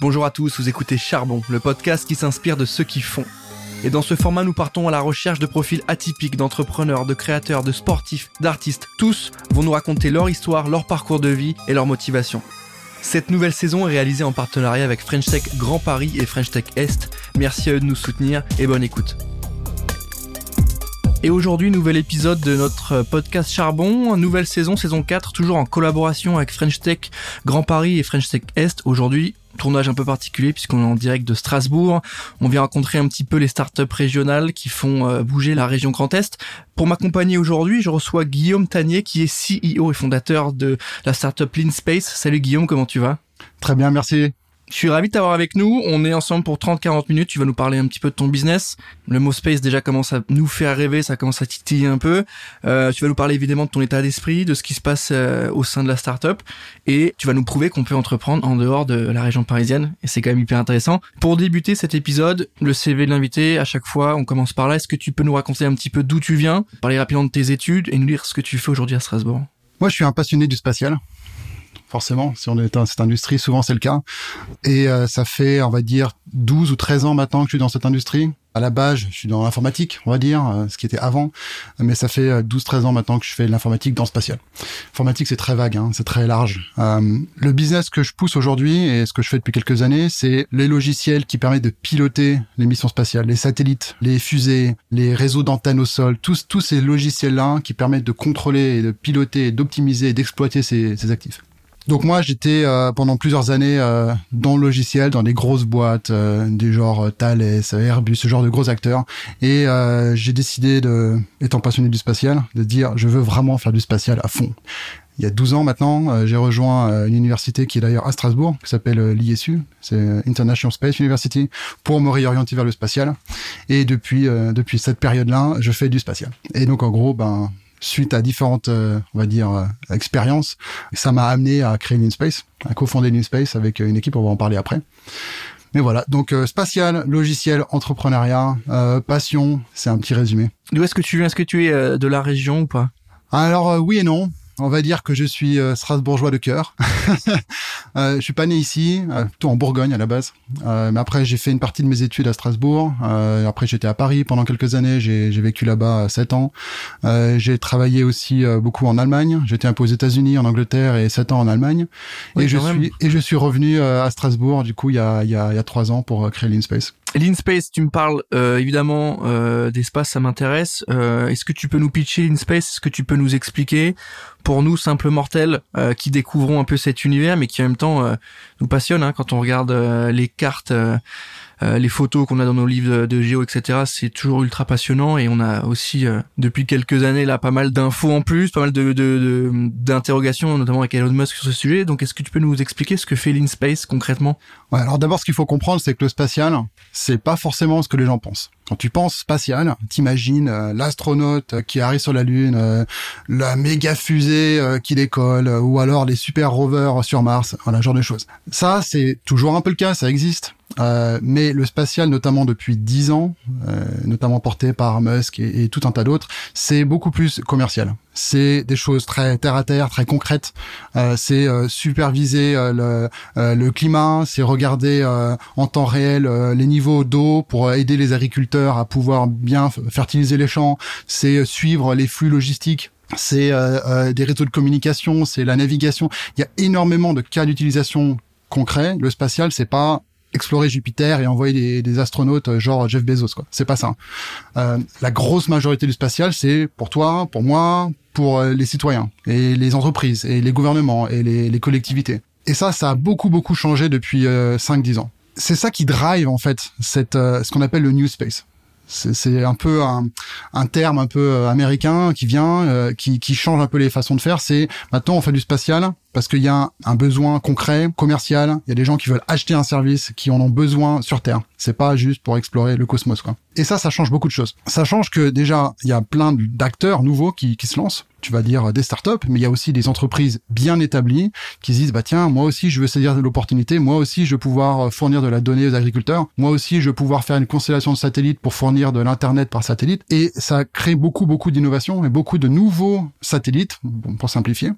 Bonjour à tous, vous écoutez Charbon, le podcast qui s'inspire de ceux qui font. Et dans ce format, nous partons à la recherche de profils atypiques d'entrepreneurs, de créateurs, de sportifs, d'artistes. Tous vont nous raconter leur histoire, leur parcours de vie et leur motivation. Cette nouvelle saison est réalisée en partenariat avec French Tech Grand Paris et French Tech Est. Merci à eux de nous soutenir et bonne écoute. Et aujourd'hui, nouvel épisode de notre podcast Charbon, nouvelle saison, saison 4, toujours en collaboration avec French Tech Grand Paris et French Tech Est. Aujourd'hui, tournage un peu particulier puisqu'on est en direct de Strasbourg. On vient rencontrer un petit peu les startups régionales qui font euh, bouger la région Grand Est. Pour m'accompagner aujourd'hui, je reçois Guillaume Tanier qui est CEO et fondateur de la startup Lean Space. Salut Guillaume, comment tu vas? Très bien, merci. Je suis ravi de t'avoir avec nous. On est ensemble pour 30-40 minutes. Tu vas nous parler un petit peu de ton business. Le mot space déjà commence à nous faire rêver, ça commence à titiller un peu. Euh, tu vas nous parler évidemment de ton état d'esprit, de ce qui se passe euh, au sein de la startup, et tu vas nous prouver qu'on peut entreprendre en dehors de la région parisienne. Et c'est quand même hyper intéressant. Pour débuter cet épisode, le CV de l'invité, à chaque fois, on commence par là. Est-ce que tu peux nous raconter un petit peu d'où tu viens, parler rapidement de tes études et nous dire ce que tu fais aujourd'hui à Strasbourg? Moi, je suis un passionné du spatial forcément. Si on est dans cette industrie, souvent c'est le cas. Et euh, ça fait, on va dire, 12 ou 13 ans maintenant que je suis dans cette industrie. À la base, je suis dans l'informatique, on va dire, euh, ce qui était avant. Mais ça fait 12-13 euh, ans maintenant que je fais de l'informatique dans le spatial. Informatique, c'est très vague, hein, c'est très large. le business que je pousse aujourd'hui et ce que je fais depuis quelques années, c'est les logiciels qui permettent de piloter les missions spatiales, les satellites, les fusées, les réseaux d'antennes au sol, tous, tous ces logiciels-là qui permettent de contrôler, de piloter, d'optimiser et d'exploiter ces, ces actifs. Donc moi, j'étais euh, pendant plusieurs années euh, dans le logiciel, dans des grosses boîtes, euh, des genres Thales, Airbus, ce genre de gros acteurs. Et j'ai décidé, de, étant passionné du spatial, de dire je veux vraiment faire du spatial à fond. Il y a 12 ans maintenant, j'ai rejoint une université qui est d'ailleurs à Strasbourg, qui s'appelle l'ISU, c'est International Space University, pour me réorienter vers le spatial. Et depuis depuis cette période-là, je fais du spatial. Et donc en gros, ben suite à différentes, euh, on va dire, euh, expériences, ça m'a amené à créer Leanspace, à cofonder Leanspace avec une équipe, on va en parler après. Mais voilà, donc euh, spatial, logiciel, entrepreneuriat, passion, c'est un petit résumé. D'où est-ce que tu viens? Est-ce que tu es de la région ou pas? Alors oui et non on va dire que je suis euh, strasbourgeois de cœur. euh, je suis pas né ici, euh, plutôt en Bourgogne à la base. Euh, mais après, j'ai fait une partie de mes études à Strasbourg. Euh, après, j'étais à Paris pendant quelques années. J'ai vécu là-bas sept ans. j'ai travaillé aussi beaucoup en Allemagne. J'étais un peu aux États-Unis, en Angleterre et sept ans en Allemagne. et je suis et je suis revenu à Strasbourg du coup il y a il y a, il y a trois ans pour créer l'InSpace. L'InSpace, tu me parles euh, évidemment euh, d'espace, ça m'intéresse. Euh, est-ce que tu peux nous pitcher l'InSpace Est-ce que tu peux nous expliquer? Pour nous, simples mortels, qui découvrons un peu cet univers, mais qui en même temps nous passionne hein, quand on regarde les cartes euh, les photos qu'on a dans nos livres de, géo, etc. C'est toujours ultra passionnant et on a aussi euh, depuis quelques années là pas mal d'infos en plus, pas mal de d'interrogations, notamment avec Elon Musk sur ce sujet. Donc est-ce que tu peux nous expliquer ce que fait l'InSpace concrètement? Ouais, alors d'abord ce qu'il faut comprendre, c'est que le spatial, c'est pas forcément ce que les gens pensent. Quand tu penses spatial, t'imagines euh, l'astronaute qui arrive sur la Lune, la méga fusée qui décolle, ou alors les super rovers sur Mars, voilà, genre de choses. Ça, c'est toujours un peu le cas, ça existe. Euh, mais le spatial, notamment depuis dix ans, euh, notamment porté par Musk et, tout un tas d'autres, c'est beaucoup plus commercial. C'est des choses très terre à terre, très concrètes. Euh, c'est euh, superviser le, le, climat, c'est regarder en temps réel les niveaux d'eau pour aider les agriculteurs à pouvoir bien fertiliser les champs. C'est suivre les flux logistiques c'est des réseaux de communication, c'est la navigation. Il y a énormément de cas d'utilisation concrets. Le spatial, c'est pas explorer Jupiter et envoyer des, astronautes euh, genre Jeff Bezos quoi. C'est pas ça. Euh, la grosse majorité du spatial, c'est pour toi, pour moi, pour euh, les citoyens et les entreprises et les gouvernements et les, collectivités. Et ça, ça a beaucoup beaucoup changé depuis euh, 5-10 ans. C'est ça qui drive en fait cette euh, ce qu'on appelle le new space. C'est un peu un, un, terme un peu américain qui vient, qui, qui change un peu les façons de faire. C'est maintenant on fait du spatial, parce qu'il y a un besoin concret, commercial. Il y a des gens qui veulent acheter un service, qui en ont besoin sur Terre. C'est pas juste pour explorer le cosmos, quoi. Et ça, ça change beaucoup de choses. Ça change que déjà, il y a plein d'acteurs nouveaux qui, qui se lancent. Tu vas dire des startups, mais il y a aussi des entreprises bien établies qui se disent, bah tiens, moi aussi, je veux saisir l'opportunité. Moi aussi, je veux pouvoir fournir de la donnée aux agriculteurs. Moi aussi, je veux pouvoir faire une constellation de satellites pour fournir de l'internet par satellite. Et ça crée beaucoup, beaucoup d'innovations et beaucoup de nouveaux satellites, pour simplifier.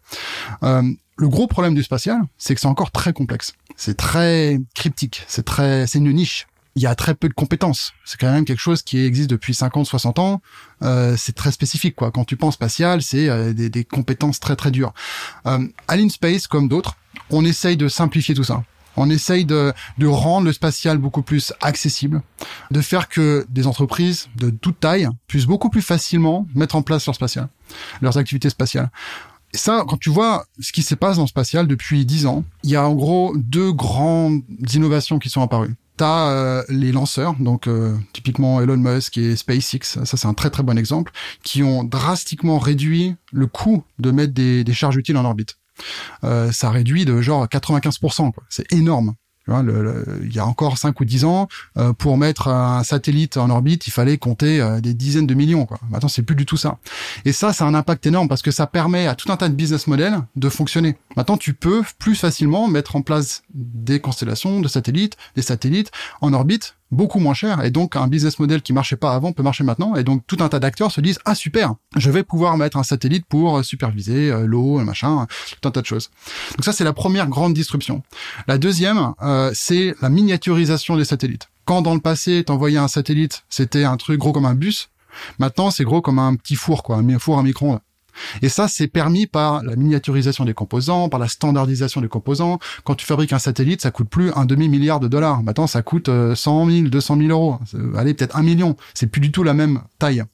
Euh, Le gros problème du spatial, c'est que c'est encore très complexe. C'est très cryptique. C'est très, c'est une niche. Il y a très peu de compétences. C'est quand même quelque chose qui existe depuis 50, 60 ans. Euh, c'est très spécifique, quoi. Quand tu penses spatial, c'est euh, des, des, compétences très, très dures. Euh, à l'InSpace, comme d'autres, on essaye de simplifier tout ça. On essaye de, de, rendre le spatial beaucoup plus accessible, de faire que des entreprises de toute taille puissent beaucoup plus facilement mettre en place leur spatial, leurs activités spatiales. Ça, quand tu vois ce qui se passe dans le spatial depuis dix ans, il y a en gros deux grandes innovations qui sont apparues. T'as euh, les lanceurs, donc euh, typiquement Elon Musk et SpaceX, ça c'est un très très bon exemple, qui ont drastiquement réduit le coût de mettre des, des charges utiles en orbite. Euh, ça réduit de genre 95%. C'est énorme. Il y a encore 5 ou 10 ans, euh, pour mettre un satellite en orbite, il fallait compter euh, des dizaines de millions. Quoi. Maintenant, c'est plus du tout ça. Et ça, c'est un impact énorme parce que ça permet à tout un tas de business models de fonctionner. Maintenant, tu peux plus facilement mettre en place des constellations de satellites, des satellites en orbite beaucoup moins cher et donc un business model qui marchait pas avant peut marcher maintenant et donc tout un tas d'acteurs se disent ah super je vais pouvoir mettre un satellite pour superviser euh, l'eau machin tout un tas de choses. Donc ça c'est la première grande disruption. La deuxième euh, c'est la miniaturisation des satellites. Quand dans le passé t'envoyais un satellite c'était un truc gros comme un bus maintenant c'est gros comme un petit four quoi un four à micro-ondes et ça, c'est permis par la miniaturisation des composants, par la standardisation des composants. Quand tu fabriques un satellite, ça coûte plus un demi-milliard de dollars. Maintenant, ça coûte 100 000, 200 000 euros. Allez, peut-être un million. C'est plus du tout la même taille.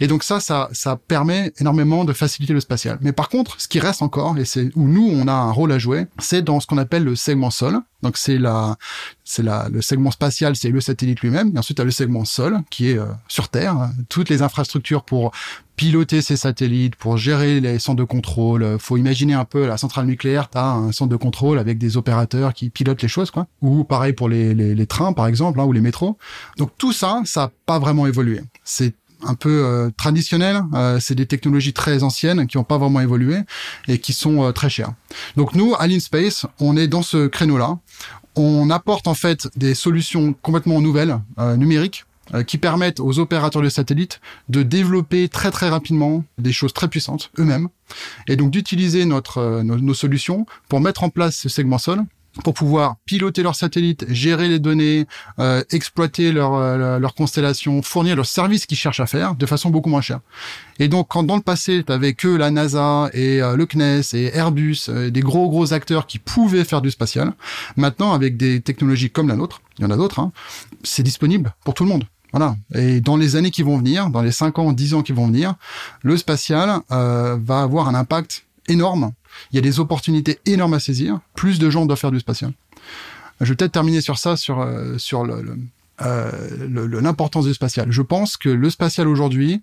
Et donc ça, ça, ça permet énormément de faciliter le spatial. Mais par contre, ce qui reste encore, et c'est où nous, on a un rôle à jouer, c'est dans ce qu'on appelle le segment sol. Donc c'est la, c'est la, le segment spatial, c'est le satellite lui-même. Et ensuite, tu as le segment sol, qui est euh, sur Terre. Toutes les infrastructures pour piloter ces satellites, pour gérer les centres de contrôle. Faut imaginer un peu la centrale nucléaire, tu as un centre de contrôle avec des opérateurs qui pilotent les choses, quoi. Ou pareil pour les, les, les trains, par exemple, hein, ou les métros. Donc tout ça, ça n'a pas vraiment évolué. C'est un peu euh. Euh, c'est des technologies très anciennes qui n'ont pas vraiment évolué et qui sont euh, très chères. Donc nous, à l'InSpace, on est dans ce créneau-là. On apporte en fait des solutions complètement nouvelles, numériques, qui permettent aux opérateurs de satellites de développer très très rapidement des choses très puissantes eux-mêmes et donc d'utiliser notre nos, nos, solutions pour mettre en place ce segment sol pour pouvoir piloter leurs satellites, gérer les données, euh, exploiter leur, euh, leur constellation, fournir leurs services qu'ils cherchent à faire de façon beaucoup moins chère. Et donc, quand dans le passé, tu avais que la NASA et euh, le CNES et Airbus, des gros gros acteurs qui pouvaient faire du spatial, maintenant, avec des technologies comme la nôtre, il y en a d'autres, hein, c'est disponible pour tout le monde. Voilà. Et dans les années qui vont venir, dans les 5 ans, 10 ans qui vont venir, le spatial va avoir un impact énorme il y a des opportunités énormes à saisir. Plus de gens doivent faire du spatial. Je vais peut-être terminer sur ça, sur, euh, euh, l'importance du spatial. Je pense que le spatial aujourd'hui,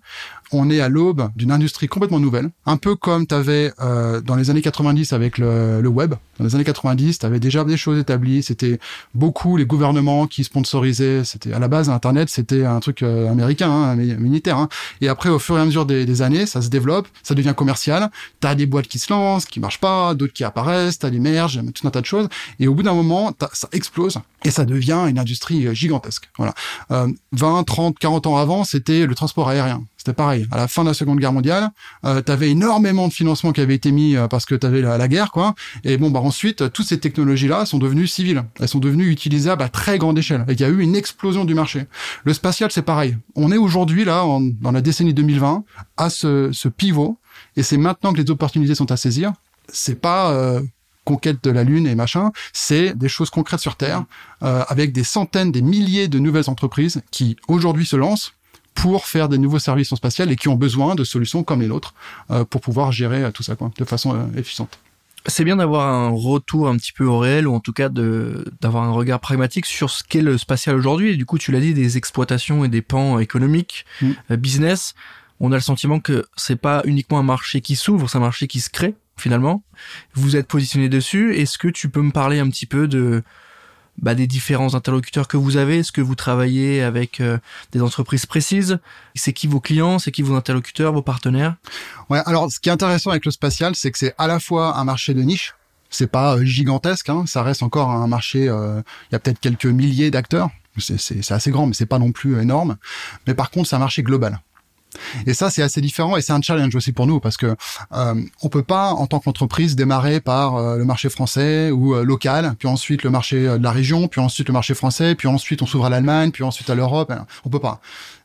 on est à l'aube d'une industrie complètement nouvelle, un peu comme tu avais euh, dans les années 90 avec le, le web. Dans les années 90, tu avais déjà des choses établies, c'était beaucoup les gouvernements qui sponsorisaient, c'était à la base Internet, c'était un truc euh, américain, hein, militaire. Hein. Et après, au fur et à mesure des, années, ça se développe, ça devient commercial. Tu as des boîtes qui se lancent, qui marchent pas, d'autres qui apparaissent, tu as des merges, tout un tas de choses. Et au bout d'un moment, ça explose et ça devient une industrie gigantesque. Voilà. Euh, 20, 30, 40 ans avant, c'était le transport aérien. C'était pareil. À la fin de la Seconde Guerre mondiale, euh, tu avais énormément de financement qui avait été mis euh, parce que tu avais la, guerre, quoi. Et bon, bah ensuite, toutes ces technologies-là sont devenues civiles. Elles sont devenues utilisables à très grande échelle. Et il y a eu une explosion du marché. Le spatial, c'est pareil. On est aujourd'hui là, dans la décennie 2020, à ce, pivot. Et c'est maintenant que les opportunités sont à saisir. C'est pas euh, conquête de la Lune et machin, c'est des choses concrètes sur Terre, euh, avec des centaines, des milliers de nouvelles entreprises qui aujourd'hui se lancent pour faire des nouveaux services en spatial et qui ont besoin de solutions comme les nôtres euh, pour pouvoir gérer euh, tout ça quoi, de façon euh, efficiente. C'est bien d'avoir un retour un petit peu au réel ou en tout cas de d'avoir un regard pragmatique sur ce qu'est le spatial aujourd'hui. Et du coup, tu l'as dit, des exploitations et des pans économiques, mm. business. On a le sentiment que c'est pas uniquement un marché qui s'ouvre, c'est un marché qui se crée finalement. Vous êtes positionné dessus. Est-ce que tu peux me parler un petit peu de bah, des différents interlocuteurs que vous avez Est-ce que vous travaillez avec euh, des entreprises précises? C'est qui vos clients? C'est qui vos interlocuteurs, vos partenaires? Ouais, alors ce qui est intéressant avec le spatial, c'est que c'est à la fois un marché de niche, c'est pas euh, gigantesque, hein, ça reste encore un marché, euh, il y a peut-être quelques milliers d'acteurs, c'est assez grand, mais c'est pas non plus énorme. Mais par contre, c'est un marché global. Et ça, c'est assez différent et c'est un challenge aussi pour nous parce que euh, on peut pas, en tant qu'entreprise, démarrer par euh, le marché français ou euh, local, puis ensuite le marché euh, de la région, puis ensuite le marché français, puis ensuite on s'ouvre à l'Allemagne, puis ensuite à l'Europe. On peut pas.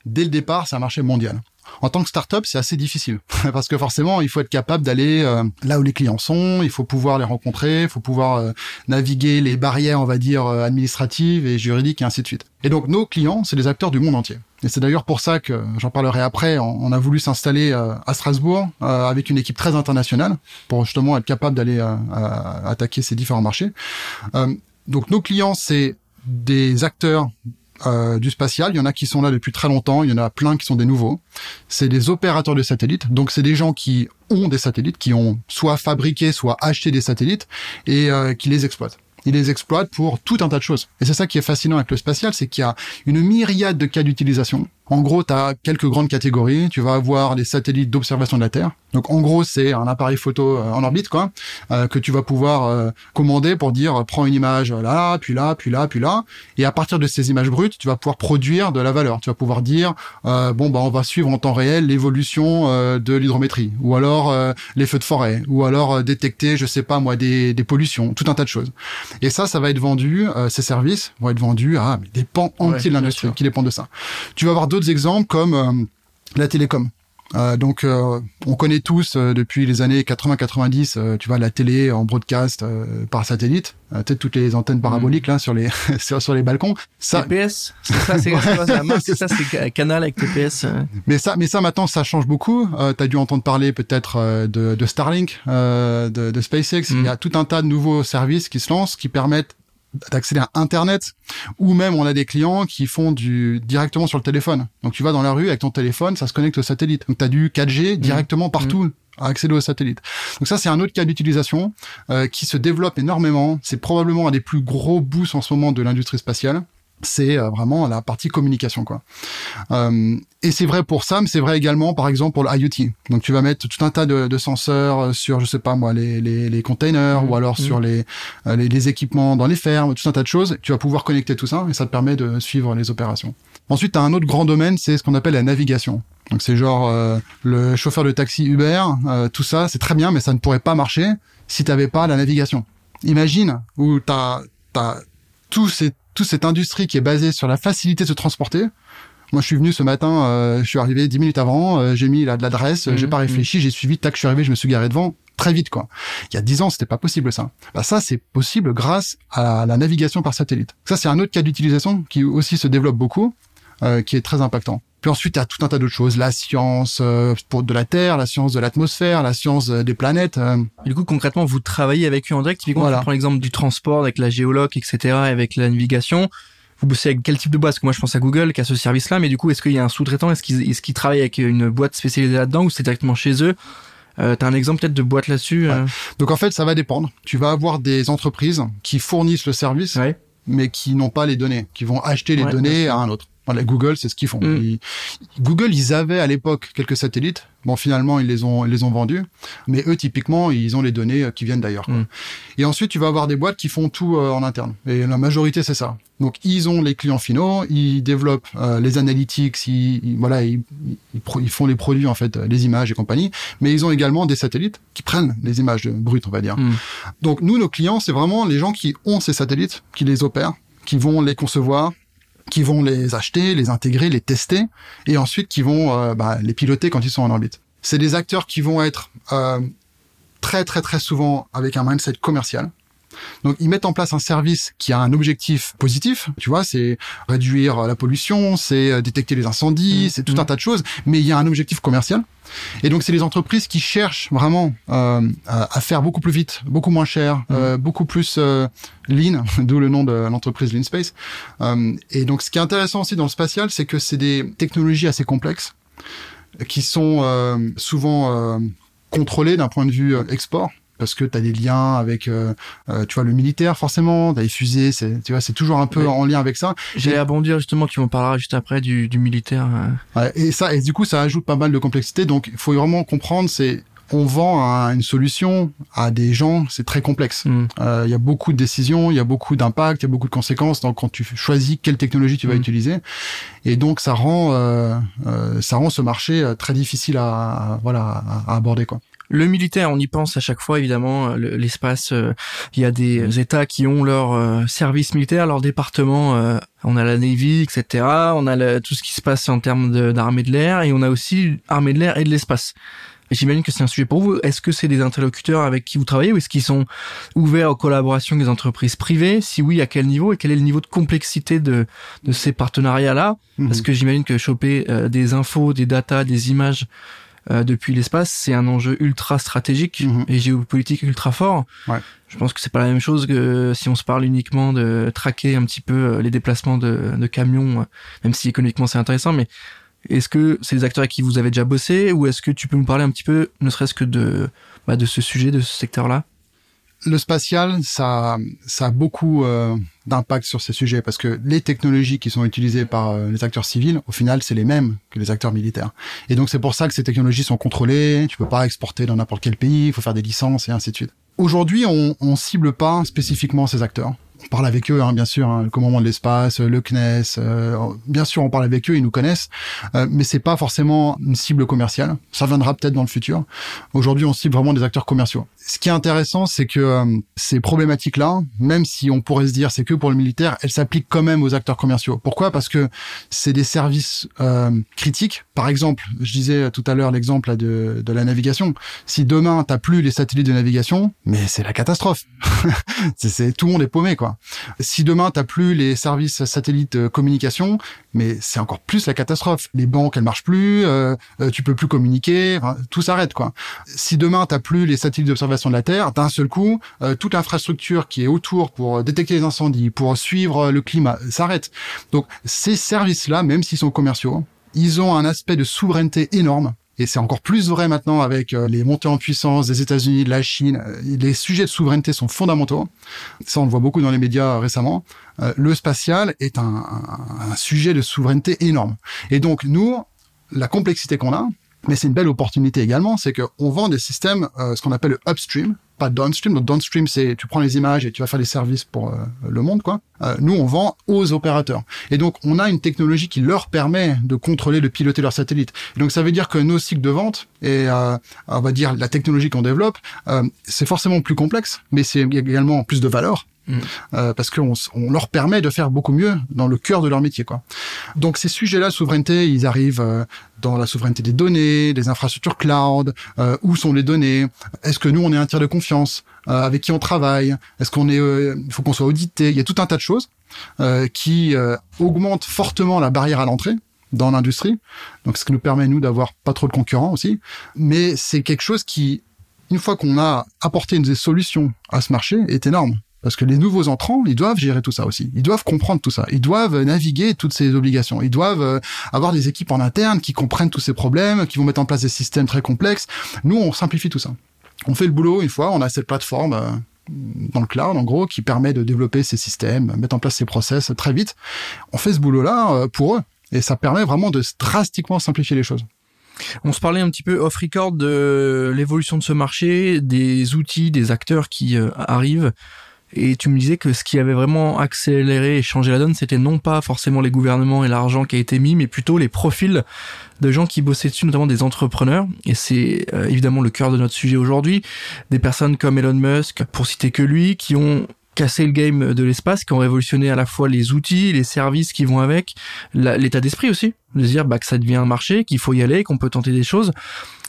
Dès le départ, c'est un marché mondial. En tant que startup, c'est assez difficile parce que forcément, il faut être capable d'aller euh, là où les clients sont, il faut pouvoir les rencontrer, il faut pouvoir euh, naviguer les barrières, on va dire euh, administratives et juridiques et ainsi de suite. Et donc nos clients, c'est des acteurs du monde entier. Et c'est d'ailleurs pour ça que j'en parlerai après. On, a voulu s'installer à Strasbourg avec une équipe très internationale pour justement être capable d'aller attaquer ces différents marchés. donc nos clients, c'est des acteurs euh, du spatial. Il y en a qui sont là depuis très longtemps, il y en a plein qui sont des nouveaux. C'est des opérateurs de satellites, donc c'est des gens qui ont des satellites, qui ont soit fabriqué, soit acheté des satellites et euh, qui les exploitent. Ils les exploitent pour tout un tas de choses. Et c'est ça qui est fascinant avec le spatial, c'est qu'il y a une myriade de cas d'utilisation en gros, tu as quelques grandes catégories. Tu vas avoir les satellites d'observation de la Terre. Donc, en gros, c'est un appareil photo euh, en orbite, quoi, euh, que tu vas pouvoir euh, commander pour dire prends une image là, puis là, puis là, puis là. Et à partir de ces images brutes, tu vas pouvoir produire de la valeur. Tu vas pouvoir dire bon bah on va suivre en temps réel l'évolution de l'hydrométrie, ou alors les feux de forêt, ou alors détecter, je sais pas moi, des, des pollutions, tout un tas de choses. Et ça, ça va être vendu. ces services vont être vendus à des pans entiers de l'industrie qui dépendent de ça. Tu vas avoir d'autres exemples comme euh, la télécom. Euh, donc, euh, on connaît tous depuis les années 80-90, tu vois, la télé en broadcast par satellite, peut-être toutes les antennes paraboliques là sur les sur, les balcons. Ça, TPS, c'est ça, c'est ça, c'est canal avec TPS. Mais ça, mais ça maintenant, ça change beaucoup. tu as dû entendre parler peut-être de, de, Starlink, de, de, SpaceX. Il y a mm. tout un tas de nouveaux services qui se lancent, qui permettent d'accéder à Internet, ou même on a des clients qui font du directement sur le téléphone. Donc tu vas dans la rue avec ton téléphone, ça se connecte au satellite. Donc tu as du 4G mmh. directement partout. Mmh. à accéder au satellite. Donc ça, c'est un autre cas d'utilisation euh, qui se développe énormément. C'est probablement un des plus gros boosts en ce moment de l'industrie spatiale c'est euh, vraiment la partie communication quoi. Euh, et c'est vrai pour ça, mais c'est vrai également par exemple pour l'IoT. Donc tu vas mettre tout un tas de, de senseurs euh, sur je sais pas moi les les, les containers ou alors mmh. sur les, euh, les, les équipements dans les fermes, tout un tas de choses. Tu vas pouvoir connecter tout ça et ça te permet de suivre les opérations. Ensuite, tu as un autre grand domaine, c'est ce qu'on appelle la navigation. Donc c'est genre le chauffeur de taxi Uber, tout ça, c'est très bien, mais ça ne pourrait pas marcher si tu pas la navigation. Imagine où tu as, as tous ces toute cette industrie qui est basée sur la facilité de se transporter. Moi, je suis venu ce matin, euh, je suis arrivé dix minutes avant, euh, j'ai mis l'adresse, mmh, j'ai pas réfléchi, j'ai suivi, tac, je suis arrivé, je me suis garé devant très vite quoi. Il y a dix ans, c'était pas possible ça. Bah, ça, c'est possible grâce à la navigation par satellite. Ça, c'est un autre cas d'utilisation qui aussi se développe beaucoup, euh, qui est très impactant. Puis ensuite, il y a tout un tas d'autres choses, la science euh, pour de la Terre, la science de l'atmosphère, la science euh, des planètes. Euh. Du coup, concrètement, vous travaillez avec eux en direct. Typiquement, voilà. prend l'exemple du transport avec la géologue, etc., avec la navigation. Vous bossez avec quel type de boîte? Parce que moi, je pense à Google qui a ce service-là, mais du coup, est-ce qu'il y a un sous-traitant? Est-ce qu'ils est travaillent avec une boîte spécialisée là-dedans ou c'est directement chez eux? Euh, T'as un exemple peut-être de boîte là-dessus Donc en fait, ça va dépendre. Tu vas avoir des entreprises qui fournissent le service, mais qui n'ont pas les données, qui vont acheter les données à un autre. Google, c'est ce qu'ils font. Mm. Google, ils avaient à l'époque quelques satellites. Bon, finalement, ils les ont, ils les ont vendus. Mais eux, typiquement, ils ont les données euh, qui viennent d'ailleurs. Mm. Et ensuite, tu vas avoir des boîtes qui font tout euh, en interne. Et la majorité, c'est ça. Donc, ils ont les clients finaux, ils développent euh, les analytics, ils, voilà, ils, ils, font les produits en fait, les images et compagnie. Mais ils ont également des satellites qui prennent les images brutes, on va dire. Mm. Donc, nous, nos clients, c'est vraiment les gens qui ont ces satellites, qui les opèrent, qui vont les concevoir, qui vont les acheter, les intégrer, les tester, et ensuite qui vont euh, bah, les piloter quand ils sont en orbite. C'est des acteurs qui vont être euh, très très très souvent avec un mindset commercial. Donc ils mettent en place un service qui a un objectif positif, tu vois, c'est réduire la pollution, c'est euh, détecter les incendies, mmh. c'est tout un mmh. tas de choses, mais il y a un objectif commercial. Et donc c'est les entreprises qui cherchent vraiment euh, à faire beaucoup plus vite, beaucoup moins cher, mmh. euh, beaucoup plus euh, lean, d'où le nom de l'entreprise Lean Space. Et donc ce qui est intéressant aussi dans le spatial, c'est que c'est des technologies assez complexes qui sont souvent contrôlées d'un point de vue export parce que tu as des liens avec euh, euh, tu vois le militaire forcément, tu as les fusées, c'est tu vois c'est toujours un peu en lien avec ça. J'allais abondir justement, tu m'en parleras juste après du, du militaire. Ouais, et ça et du coup ça ajoute pas mal de complexité donc il faut vraiment comprendre c'est on vend une solution à des gens, c'est très complexe. Mm. Euh, Il y a beaucoup de décisions, il y a beaucoup d'impact, il y a beaucoup de conséquences. Donc quand tu choisis quelle technologie tu vas Mm. utiliser, et donc ça rend euh, euh, ça rend ce marché euh, très difficile à, à- voilà à, à aborder quoi. Le militaire, on y pense à chaque fois, évidemment. le- L'espace, euh, il y a des États qui ont leur euh, service militaire, leur département. euh, on a la Navy, etc. On a le- tout ce qui se passe en termes d'armée de, l'air, et on a aussi armée de l'air et de l'espace. J'imagine que c'est un sujet pour vous. Est-ce que c'est des interlocuteurs avec qui vous travaillez ou est-ce qu'ils sont ouverts aux collaborations des entreprises privées? Si oui, à quel niveau et quel est le niveau de complexité de, de ces partenariats-là? Parce Mhm. que j'imagine que choper euh, des infos, des datas, des images euh, depuis l'espace, c'est un enjeu ultra stratégique Mhm. et géopolitique ultra fort. Ouais. Je pense que c'est pas la même chose que si on se parle uniquement de traquer un petit peu euh, les déplacements de, de camions, euh, même si économiquement c'est intéressant, mais est-ce que c'est des acteurs avec qui vous avez déjà bossé ou est-ce que tu peux nous parler un petit peu, ne serait-ce que de, bah, de ce sujet, de ce secteur-là? Le spatial, ça, ça a beaucoup euh, d'impact sur ces sujets parce que les technologies qui sont utilisées par euh, les acteurs civils, au final, c'est les mêmes que les acteurs militaires. Et donc c'est pour ça que ces technologies sont contrôlées. Tu peux pas exporter dans n'importe quel pays. Il faut faire des licences et ainsi de suite. Aujourd'hui, on, on cible pas spécifiquement ces acteurs. On parle avec eux, hein, bien sûr, hein, le commandement de l'espace, le CNES. euh, bien sûr, on parle avec eux, ils nous connaissent, euh, mais c'est pas forcément une cible commerciale. Ça viendra peut-être dans le futur. Aujourd'hui, on cible vraiment des acteurs commerciaux. Ce qui est intéressant, c'est que euh, ces problématiques-là, même si on pourrait se dire c'est que pour le militaire, elles s'appliquent quand même aux acteurs commerciaux. Pourquoi? Parce que c'est des services euh, critiques. Par exemple, je disais tout à l'heure l'exemple de, de la navigation. Si demain t'as plus les satellites de navigation, mais c'est la catastrophe. c'est- tout le monde est paumé quoi. Si demain t'as plus les services satellites de communication, mais c'est encore plus la catastrophe. Les banques elles marchent plus, euh, euh, tu peux plus communiquer, tout s'arrête quoi. Si demain t'as plus les satellites d'observation de la Terre, d'un seul coup, euh, toute l'infrastructure qui est autour pour euh, détecter les incendies, pour suivre euh, le climat, s'arrête. Donc ces services-là, même s'ils sont commerciaux, ils ont un aspect de souveraineté énorme. Et c'est encore plus vrai maintenant avec euh, les montées en puissance des États-Unis, de la Chine. Euh, Les sujets de souveraineté sont fondamentaux. Ça, on le voit beaucoup dans les médias récemment. Euh, le spatial est un- un sujet de souveraineté énorme. Et donc, nous, la complexité qu'on a, mais c'est une belle opportunité également, c'est qu'on vend des systèmes, euh, ce qu'on appelle le upstream, pas downstream. Donc downstream, c'est tu prends les images et tu vas faire des services pour euh, le monde, quoi. Euh, nous, on vend aux opérateurs. Et donc, on a une technologie qui leur permet de contrôler, de piloter leurs satellites. Et donc, ça veut dire que nos cycles de vente et euh, on va dire la technologie qu'on développe, euh, c'est forcément plus complexe, mais c'est également plus de valeur. Mm. Euh, parce qu'on on leur permet de faire beaucoup mieux dans le cœur de leur métier, quoi. Donc ces sujets-là, souveraineté, ils arrivent euh, dans la souveraineté des données, des infrastructures cloud, euh, où sont les données, est-ce que nous on est un tiers de confiance, euh, avec qui on travaille, est-ce qu'on est, euh, il faut qu'on soit audité, il y a tout un tas de choses euh, qui augmentent fortement la barrière à l'entrée dans l'industrie, donc ce qui nous permet nous d'avoir pas trop de concurrents aussi, mais c'est quelque chose qui, une fois qu'on a apporté une des solutions à ce marché, est énorme. Parce que les nouveaux entrants, ils doivent gérer tout ça aussi. Ils doivent comprendre tout ça. Ils doivent naviguer toutes ces obligations. Ils doivent euh, avoir des équipes en interne qui comprennent tous ces problèmes, qui vont mettre en place des systèmes très complexes. Nous, on simplifie tout ça. On fait le boulot une fois, on a cette plateforme euh, dans le cloud, en gros, qui permet de développer ces systèmes, mettre en place ces process très vite. On fait ce boulot-là euh, pour eux. Et ça permet vraiment de drastiquement simplifier les choses. On se parlait un petit peu off record de l'évolution de ce marché, des outils, des acteurs qui euh, arrivent. Et tu me disais que ce qui avait vraiment accéléré et changé la donne, c'était non pas forcément les gouvernements et l'argent qui a été mis, mais plutôt les profils de gens qui bossaient dessus, notamment des entrepreneurs. Et c'est euh, évidemment le cœur de notre sujet aujourd'hui. Des personnes comme Elon Musk, pour citer que lui, qui ont cassé le game de l'espace, qui ont révolutionné à la fois les outils, les services qui vont avec, l'état d'esprit aussi, de dire bah, que ça devient un marché, qu'il faut y aller, qu'on peut tenter des choses.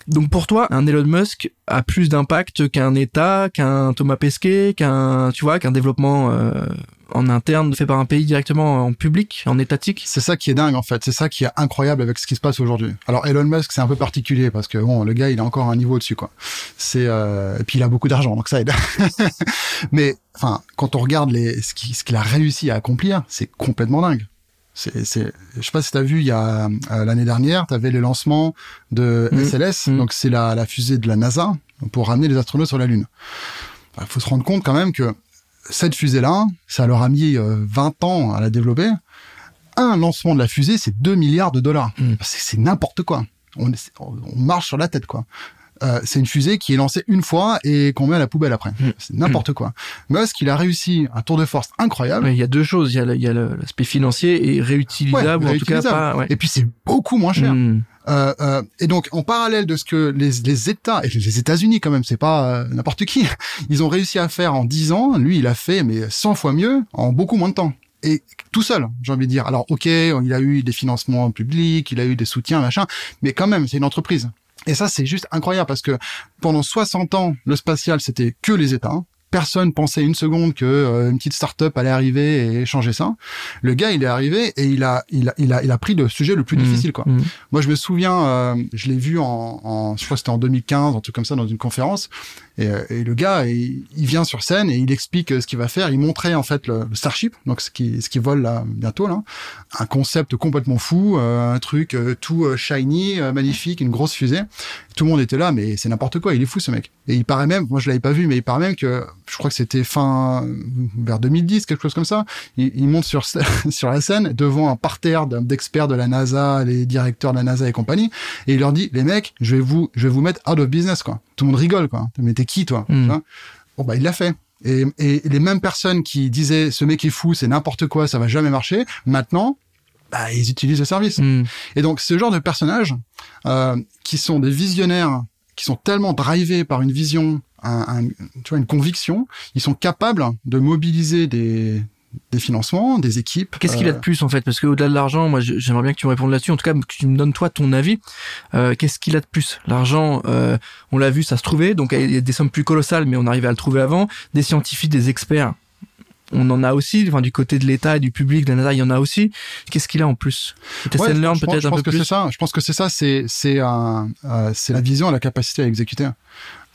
Donc pour toi, un Elon Musk a plus d'impact qu'un État, qu'un Thomas Pesquet, qu'un tu vois, qu'un développement euh, en interne fait par un pays directement en public, en étatique? C'est ça qui est dingue en fait, c'est ça qui est incroyable avec ce qui se passe aujourd'hui. Alors Elon Musk c'est un peu particulier parce que bon le gars il a encore un niveau au-dessus quoi. C'est euh, et puis il a beaucoup d'argent donc ça aide. Mais enfin quand on regarde les ce qu'il a réussi à accomplir, c'est complètement dingue. C'est c'est je sais pas si t'as vu il y a euh, l'année dernière, t'avais le lancement de Mhm. SLS Mhm. donc c'est la la fusée de la NASA pour ramener les astronautes sur la lune. Il faut se rendre compte quand même que cette fusée-là, ça leur a mis euh, 20 ans à la développer. Un lancement de la fusée, c'est 2 milliards de dollars. Mm. C'est c'est n'importe quoi. On, on marche sur la tête, quoi. Euh, c'est une fusée qui est lancée une fois et qu'on met à la poubelle après. Mm. C'est n'importe quoi. Musk, il a réussi un tour de force incroyable. Mais il y a deux choses. Il y a, l'aspect financier et réutilisable, Ouais, en tout cas pas. Ouais. Et puis c'est beaucoup moins cher. Hmm. Euh, euh, et donc en parallèle de ce que les, les États et les États-Unis quand même, c'est pas euh, n'importe qui, ils ont réussi à faire en 10 ans. Lui, il a fait mais 100 fois mieux en beaucoup moins de temps. Et tout seul, j'ai envie de dire. Alors ok, il a eu des financements publics, il a eu des soutiens, machin, mais quand même, c'est une entreprise. Et ça, c'est juste incroyable parce que pendant 60 ans, le spatial, c'était que les États. Personne pensait une seconde que euh, une petite start-up allait arriver et changer ça. Le gars, il est arrivé et il a, il a, il a, il a pris le sujet le plus Hmm. difficile, quoi. Hmm. Moi, je me souviens, euh, je l'ai vu en, en, je crois que c'était en 2015, un truc comme ça, dans une conférence. Et, euh, et le gars, il, vient sur scène et il explique euh, ce qu'il va faire. Il montrait en fait le, Starship, donc ce qui, ce qui vole bientôt là, un concept complètement fou, euh, un truc tout shiny, magnifique, une grosse fusée. Tout le monde était là, mais c'est n'importe quoi. Il est fou ce mec. Et il paraît même, moi je l'avais pas vu, mais il paraît même que, je crois que c'était fin vers 2010, quelque chose comme ça. Il, monte sur sur la scène devant un parterre d'experts de la NASA, les directeurs de la NASA et compagnie, et il leur dit les mecs, je vais vous je vais vous mettre out of business quoi. Tout le monde rigole quoi. Qui toi Mm. Tu vois Bon bah il l'a fait. Et, et les mêmes personnes qui disaient ce mec est fou, c'est n'importe quoi, ça va jamais marcher. Maintenant, bah ils utilisent le service. Hmm. Et donc, ce genre de personnages euh, qui sont des visionnaires, qui sont tellement drivés par une vision, un, un- tu vois, une conviction, ils sont capables de mobiliser des, des financements, des équipes. Qu'est-ce qu'il a de euh, plus en fait? Parce que au-delà de l'argent, moi je- j'aimerais bien que tu me répondes là-dessus. En tout cas, que tu me donnes toi ton avis. Euh, Qu'est-ce qu'il a de plus? L'argent, euh, on l'a vu, ça se trouvait. Donc il y a des sommes plus colossales, mais on arrivait à le trouver avant. Des scientifiques, des experts, on en a aussi. Enfin, du côté de l'État et du public, de la NASA, il y en a aussi. Qu'est-ce qu'il a en plus? Ouais, learn je pense- peut-être je un pense peu que plus? c'est ça. Je pense que c'est ça. C'est c'est un euh, c'est la vision et la capacité à exécuter.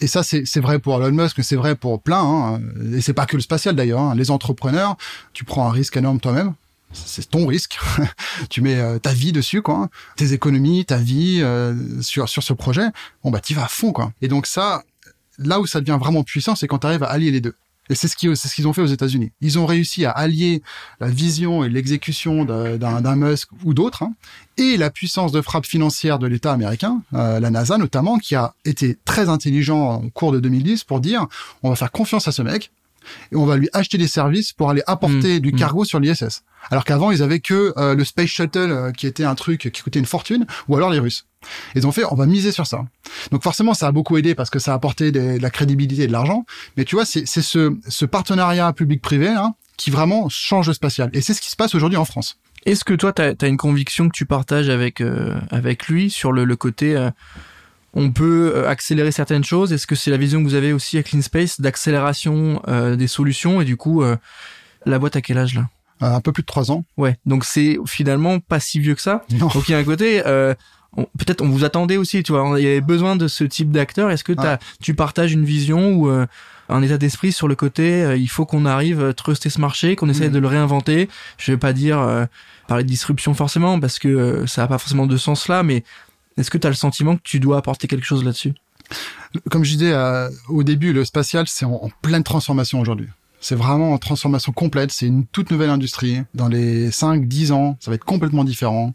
Et ça, c'est vrai pour Elon Musk, c'est vrai pour plein. Hein. Et c'est pas que le spatial d'ailleurs. hein. Les entrepreneurs, tu prends un risque énorme toi-même. C'est ton risque. tu mets euh, ta vie dessus, quoi. Tes économies, ta vie euh, sur sur ce projet. Bon bah, t'y vas à fond, quoi. Et donc ça, là où ça devient vraiment puissant, c'est quand tu arrives à allier les deux. Et c'est ce qu'ils ce qu'ils ont fait aux États-Unis. Ils ont réussi à allier la vision et l'exécution d'un Musk ou d'autres, hein, et la puissance de frappe financière de l'État américain, euh, la NASA notamment, qui a été très intelligent au cours de 2010 pour dire on va faire confiance à ce mec et on va lui acheter des services pour aller apporter Mmh, du mmh. cargo sur l'ISS. Alors qu'avant ils avaient que euh, le Space Shuttle euh, qui était un truc qui coûtait une fortune, ou alors les Russes. Ils ont fait on va miser sur ça. Donc forcément ça a beaucoup aidé parce que ça a apporté des- de la crédibilité et de l'argent. Mais tu vois c'est ce, ce partenariat public-privé hein, qui vraiment change le spatial. Et c'est ce qui se passe aujourd'hui en France. Est-ce que toi, tu as, une conviction que tu partages avec, euh, avec lui sur le, le côté euh, on peut euh, accélérer certaines choses? Est-ce que c'est la vision que vous avez aussi avec Clean Space d'accélération euh, des solutions? Et du coup, euh, la boîte à quel âge là? Euh, un peu plus de trois ans. Ouais, donc c'est finalement pas si vieux que ça. Non. Donc il y a un côté, peut-être on vous attendait aussi, tu vois, il y avait besoin de ce type d'acteur. Est-ce que tu partages une vision ou euh, un état d'esprit sur le côté, euh, il faut qu'on arrive à truster ce marché, qu'on essaye Mhm. de le réinventer? Je vais pas dire euh, parler de disruption forcément parce que euh, ça a pas forcément de sens là, mais est-ce que tu as le sentiment que tu dois apporter quelque chose là-dessus? Comme je disais au début, le spatial, c'est en, en pleine transformation aujourd'hui. C'est vraiment en transformation complète. C'est une toute nouvelle industrie. Dans les 5, 10 ans, ça va être complètement différent.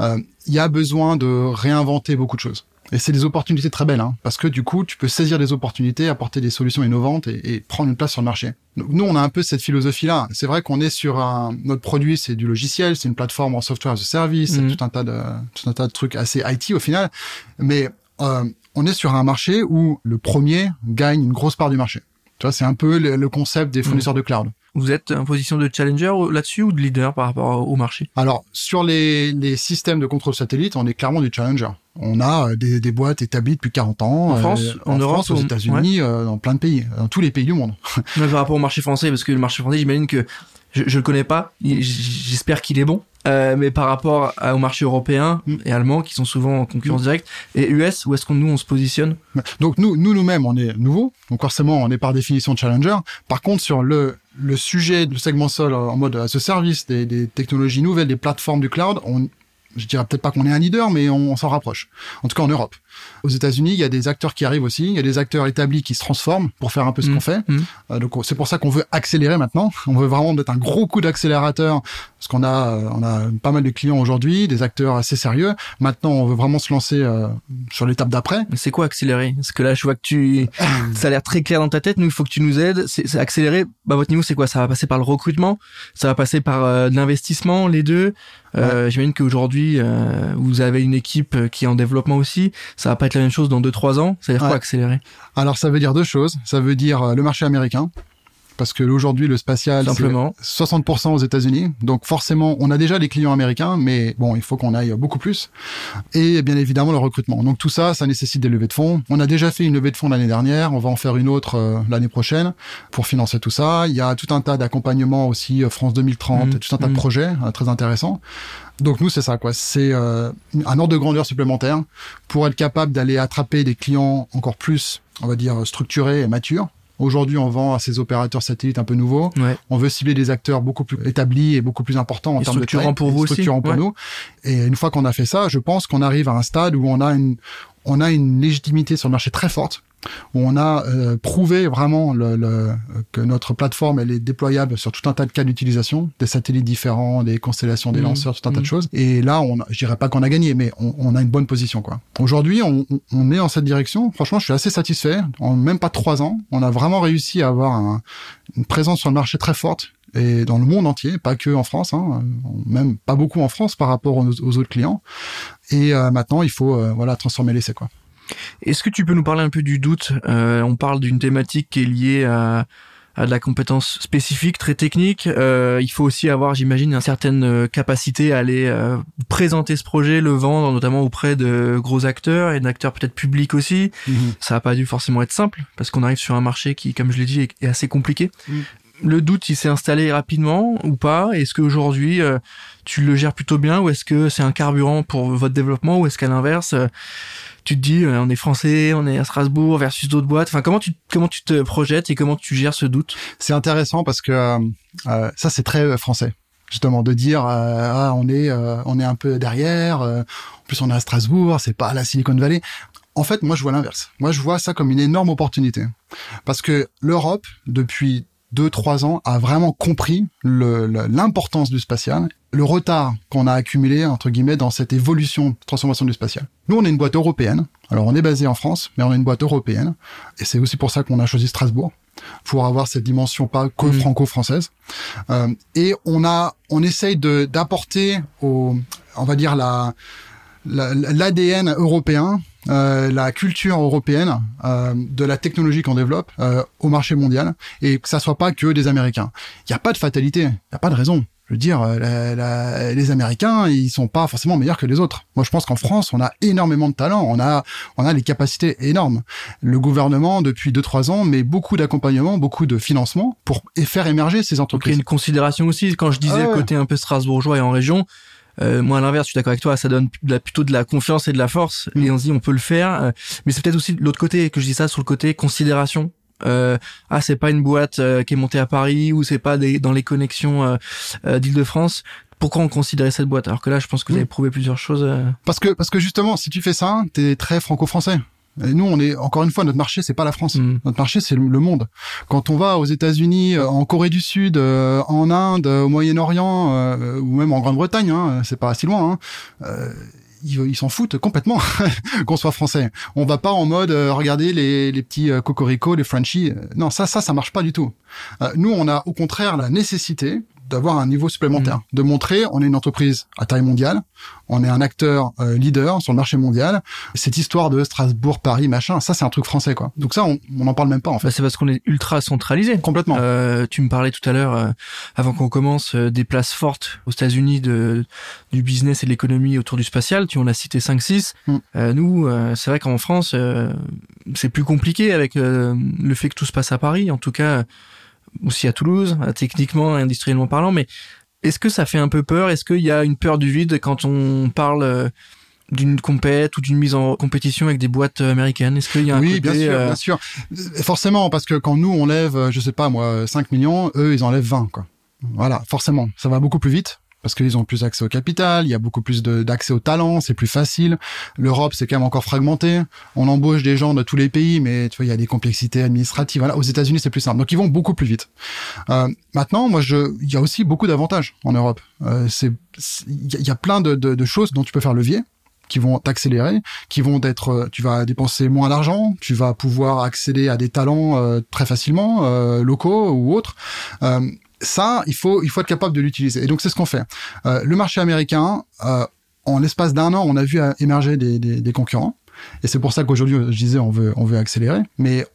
Euh, Il y a besoin de réinventer beaucoup de choses. Et c'est des opportunités très belles, hein, parce que du coup, tu peux saisir des opportunités, apporter des solutions innovantes et, et prendre une place sur le marché. Donc, nous, on a un peu cette philosophie-là. C'est vrai qu'on est sur un, notre produit, c'est du logiciel, c'est une plateforme en software as a service, c'est Mhm. tout un tas de, tout un tas de trucs assez IT au final. Mais euh, on est sur un marché où le premier gagne une grosse part du marché. Tu vois, c'est un peu le, le concept des fournisseurs de cloud. Vous êtes en position de challenger là-dessus ou de leader par rapport au marché? Alors, sur les, les systèmes de contrôle satellite, on est clairement du challenger. On a euh, des, des boîtes établies depuis 40 ans. En France, euh, en en, Europe, France, aux États-Unis, euh, dans plein de pays, dans tous les pays du monde. Mais par rapport au marché français, parce que le marché français, j'imagine que je, je le connais pas. J'espère qu'il est bon. Euh, mais par rapport à- au marché européen Mm. et allemand, qui sont souvent en concurrence directe, et US, où est-ce qu'on nous on se positionne? Donc nous, nous nous-mêmes, on est nouveaux, donc forcément, on est par définition challenger. Par contre, sur le le sujet du segment sol en mode as a service, des, des technologies nouvelles, des plateformes du cloud, on je dirais peut-être pas qu'on est un leader, mais on, s'en rapproche. En tout cas en Europe. Aux États-Unis, il y a des acteurs qui arrivent aussi, il y a des acteurs établis qui se transforment pour faire un peu ce qu'on mmh. fait. Mmh. Euh, donc c'est pour ça qu'on veut accélérer maintenant. On veut vraiment mettre un gros coup d'accélérateur parce qu'on a euh, on a pas mal de clients aujourd'hui, des acteurs assez sérieux. Maintenant, on veut vraiment se lancer euh, sur l'étape d'après. C'est quoi accélérer? Parce que là, je vois que tu ça a l'air très clair dans ta tête. Nous, il faut que tu nous aides. C'est accélérer. Bah votre niveau, c'est quoi? Ça va passer par le recrutement, ça va passer par l'investissement, les deux? Euh, J'imagine qu'aujourd'hui, euh, vous avez une équipe euh, qui est en développement aussi. Ça va pas être la même chose dans 2-3 ans. Ça veut dire quoi accélérer? Alors ça veut dire deux choses. Ça veut dire euh, le marché américain parce que aujourd'hui le spatial Simplement. 60% aux États-Unis. Donc forcément, on a déjà des clients américains, mais bon, il faut qu'on aille beaucoup plus. Et bien évidemment le recrutement. Donc tout ça, ça nécessite des levées de fonds. On a déjà fait une levée de fonds l'année dernière, on va en faire une autre euh, l'année prochaine pour financer tout ça. Il y a tout un tas d'accompagnements aussi euh, France 2030, mmh. tout un tas de mmh. projets euh, très intéressants. Donc nous c'est ça quoi, c'est un ordre de grandeur supplémentaire pour être capable d'aller attraper des clients encore plus, on va dire structurés et matures Aujourd'hui, on vend à ces opérateurs satellites un peu nouveaux. On veut cibler des acteurs beaucoup plus établis et beaucoup plus importants en termes de taille, pour vous structurants pour nous. Et une fois qu'on a fait ça, je pense qu'on arrive à un stade où on a une on a une légitimité sur le marché très forte où on a euh, prouvé vraiment le, que notre plateforme elle est déployable sur tout un tas de cas d'utilisation, des satellites différents, des constellations, des mmh. lanceurs, tout un tas de mmh. choses. Et là, on, je dirais pas qu'on a gagné, mais on, on, a une bonne position quoi. Aujourd'hui, on, on, est en cette direction. Franchement, je suis assez satisfait. En même pas trois ans, on a vraiment réussi à avoir un, une présence sur le marché très forte et dans le monde entier, pas que en France, hein, même pas beaucoup en France par rapport aux, autres clients. Et euh, maintenant, il faut euh, voilà transformer l'essai quoi. Est-ce que tu peux nous parler un peu du doute euh, On parle d'une thématique qui est liée à, à de la compétence spécifique, très technique. Euh, il faut aussi avoir, j'imagine, une certaine euh, capacité à aller euh, présenter ce projet, le vendre, notamment auprès de gros acteurs et d'acteurs peut-être publics aussi. Mhm. Ça n'a pas dû forcément être simple parce qu'on arrive sur un marché qui, comme je l'ai dit, est, assez compliqué. Mhm. Le doute, il s'est installé rapidement ou pas? Est-ce qu'aujourd'hui, tu le gères plutôt bien ou est-ce que c'est un carburant pour votre développement ou est-ce qu'à l'inverse tu te dis euh, on est français, on est à Strasbourg versus d'autres boîtes? Enfin, comment tu comment tu te projettes et comment tu gères ce doute? C'est intéressant parce que euh, euh, ça c'est très français justement de dire ah on est on est un peu derrière. en plus on est à Strasbourg, c'est pas la Silicon Valley. En fait, moi je vois l'inverse. Moi je vois ça comme une énorme opportunité parce que l'Europe depuis deux trois ans a vraiment compris l'importance du spatial le retard qu'on a accumulé, entre guillemets, dans cette évolution, transformation du spatial. Nous, on est une boîte européenne. Alors, on est basé en France, mais on est une boîte européenne. Et c'est aussi pour ça qu'on a choisi Strasbourg, pour avoir cette dimension pas que mmh. franco-française. Euh, et on a, on essaye de, d'apporter au, on va dire la, l'ADN européen, euh, la culture européenne euh, de la technologie qu'on développe euh, au marché mondial et que ça soit pas que des Américains. Il n'y a pas de fatalité, il n'y a pas de raison je veux dire, euh, les Américains, ils sont pas forcément meilleurs que les autres. Moi, je pense qu'en France, on a énormément de talent, on a, on a les capacités énormes. Le gouvernement, depuis deux trois ans, met beaucoup d'accompagnement, beaucoup de financement pour faire émerger ces entreprises. il y a une considération aussi. Quand je disais le côté un peu strasbourgeois et en région, euh, moi à l'inverse, je suis d'accord avec toi, ça donne plutôt de la confiance et de la force, mm. et on se dit on peut le faire. Euh, mais c'est peut-être aussi l'autre côté que je dis ça sur le côté considération euh, ah c'est pas une boîte euh, qui est montée à Paris ou c'est pas des, dans les connexions euh, euh d'Île-de-France pourquoi on considérait cette boîte? Alors que là je pense que vous avez prouvé plusieurs choses euh. parce que parce que justement si tu fais ça t'es très franco-français et nous, on est encore une fois notre marché, c'est pas la France. Mm. Notre marché, c'est le monde. Quand on va aux États-Unis, en Corée du Sud, en Inde, au Moyen-Orient ou même en Grande-Bretagne, hein, c'est pas si loin. Hein, ils s'en foutent complètement qu'on soit français. On va pas en mode euh, regarder les, les petits euh, cocorico, les Frenchies. Non, ça, ça, ça marche pas du tout. Euh, nous, on a au contraire la nécessité d'avoir un niveau supplémentaire, mm. de montrer on est une entreprise à taille mondiale, on est un acteur euh, leader sur le marché mondial. Cette histoire de Strasbourg, Paris, machin, ça c'est un truc français quoi. Donc ça on n'en parle même pas en fait. Bah, c'est parce qu'on est ultra centralisé. Complètement. Euh, tu me parlais tout à l'heure, euh, avant qu'on commence, euh, des places fortes aux États-Unis de du business et de l'économie autour du spatial. Tu en as cité 5-6. Mm. nous, c'est vrai qu'en France, c'est plus compliqué avec le fait que tout se passe à Paris. En tout cas aussi à Toulouse, techniquement et industriellement parlant, mais est-ce que ça fait un peu peur? Est-ce qu'il y a une peur du vide quand on parle euh, d'une compète ou d'une mise en compétition avec des boîtes américaines? Est-ce qu'il y a un Oui, bien sûr, euh, bien sûr. Forcément, parce que quand nous, on lève, je sais pas moi, 5 millions, eux, ils en lèvent 20, quoi. Voilà, forcément. Ça va beaucoup plus vite parce qu'ils ont plus accès au capital, il y a beaucoup plus d'accès au talent, c'est plus facile. L'Europe, c'est quand même encore fragmenté. On embauche des gens de tous les pays, mais tu vois, il y a des complexités administratives. Voilà. Aux États-Unis, c'est plus simple. Donc, ils vont beaucoup plus vite. Euh, maintenant, moi, il y a aussi beaucoup d'avantages en Europe. Euh, il y a plein de, choses dont tu peux faire levier qui vont t'accélérer, qui vont être, euh, tu vas dépenser moins d'argent, tu vas pouvoir accéder à des talents très facilement, locaux ou autres. Ça, il faut, il faut être capable de l'utiliser. Et donc c'est ce qu'on fait. le marché américain, en l'espace d'un an, on a vu émerger des concurrents. Et c'est pour ça qu'aujourd'hui, je disais, on veut, on veut accélérer. Mais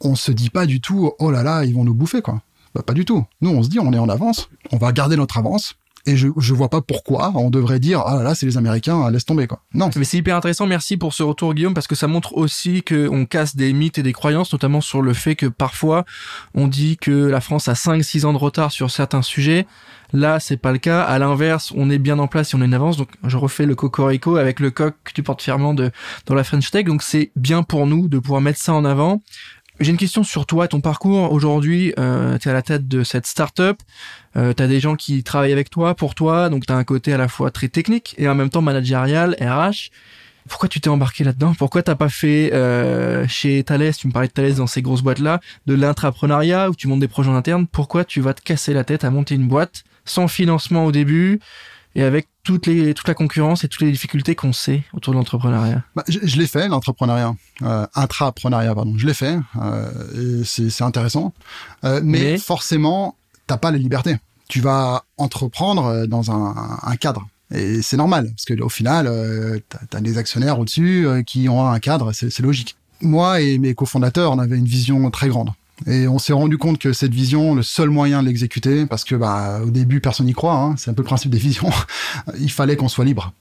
on se dit pas du tout, oh là là, ils vont nous bouffer, quoi. Bah, pas du tout. Nous, on se dit, on est en avance. On va garder notre avance. Et je, je vois pas pourquoi on devrait dire ah là là c'est les Américains laisse tomber quoi. Non. Mais c'est hyper intéressant. Merci pour ce retour Guillaume parce que ça montre aussi que on casse des mythes et des croyances, notamment sur le fait que parfois on dit que la France a 5-6 ans de retard sur certains sujets. Là, c'est pas le cas. À l'inverse, on est bien en place et on est en avance. Donc, je refais le cocorico avec le coq que tu portes fièrement de, dans la French Tech. Donc, c'est bien pour nous de pouvoir mettre ça en avant. J'ai une question sur toi, ton parcours. Aujourd'hui, euh, tu es à la tête de cette start-up. Euh, tu as des gens qui travaillent avec toi, pour toi. Donc, tu as un côté à la fois très technique et en même temps managérial, RH. Pourquoi tu t'es embarqué là-dedans? Pourquoi t'as pas fait euh, chez Thales, tu me parlais de Thales dans ces grosses boîtes-là, de l'intrapreneuriat où tu montes des projets en interne Pourquoi tu vas te casser la tête à monter une boîte sans financement au début et avec toutes les, toute la concurrence et toutes les difficultés qu'on sait autour de l'entrepreneuriat bah, Je, je l'ai fait, l'entrepreneuriat. Euh, intrapreneuriat, pardon. Je l'ai fait. Euh, c'est intéressant. Euh, mais, mais, forcément, t'as pas la liberté. Tu vas entreprendre euh, dans un, un cadre. Et c'est normal, parce que au final, euh, t'as as des actionnaires au-dessus euh, qui ont un cadre, c'est logique. Moi et mes cofondateurs, on avait une vision très grande. Et on s'est rendu compte que cette vision, le seul moyen de l'exécuter, parce que bah, au début personne n'y croit, hein, c'est un peu le principe des visions, il fallait qu'on soit libre.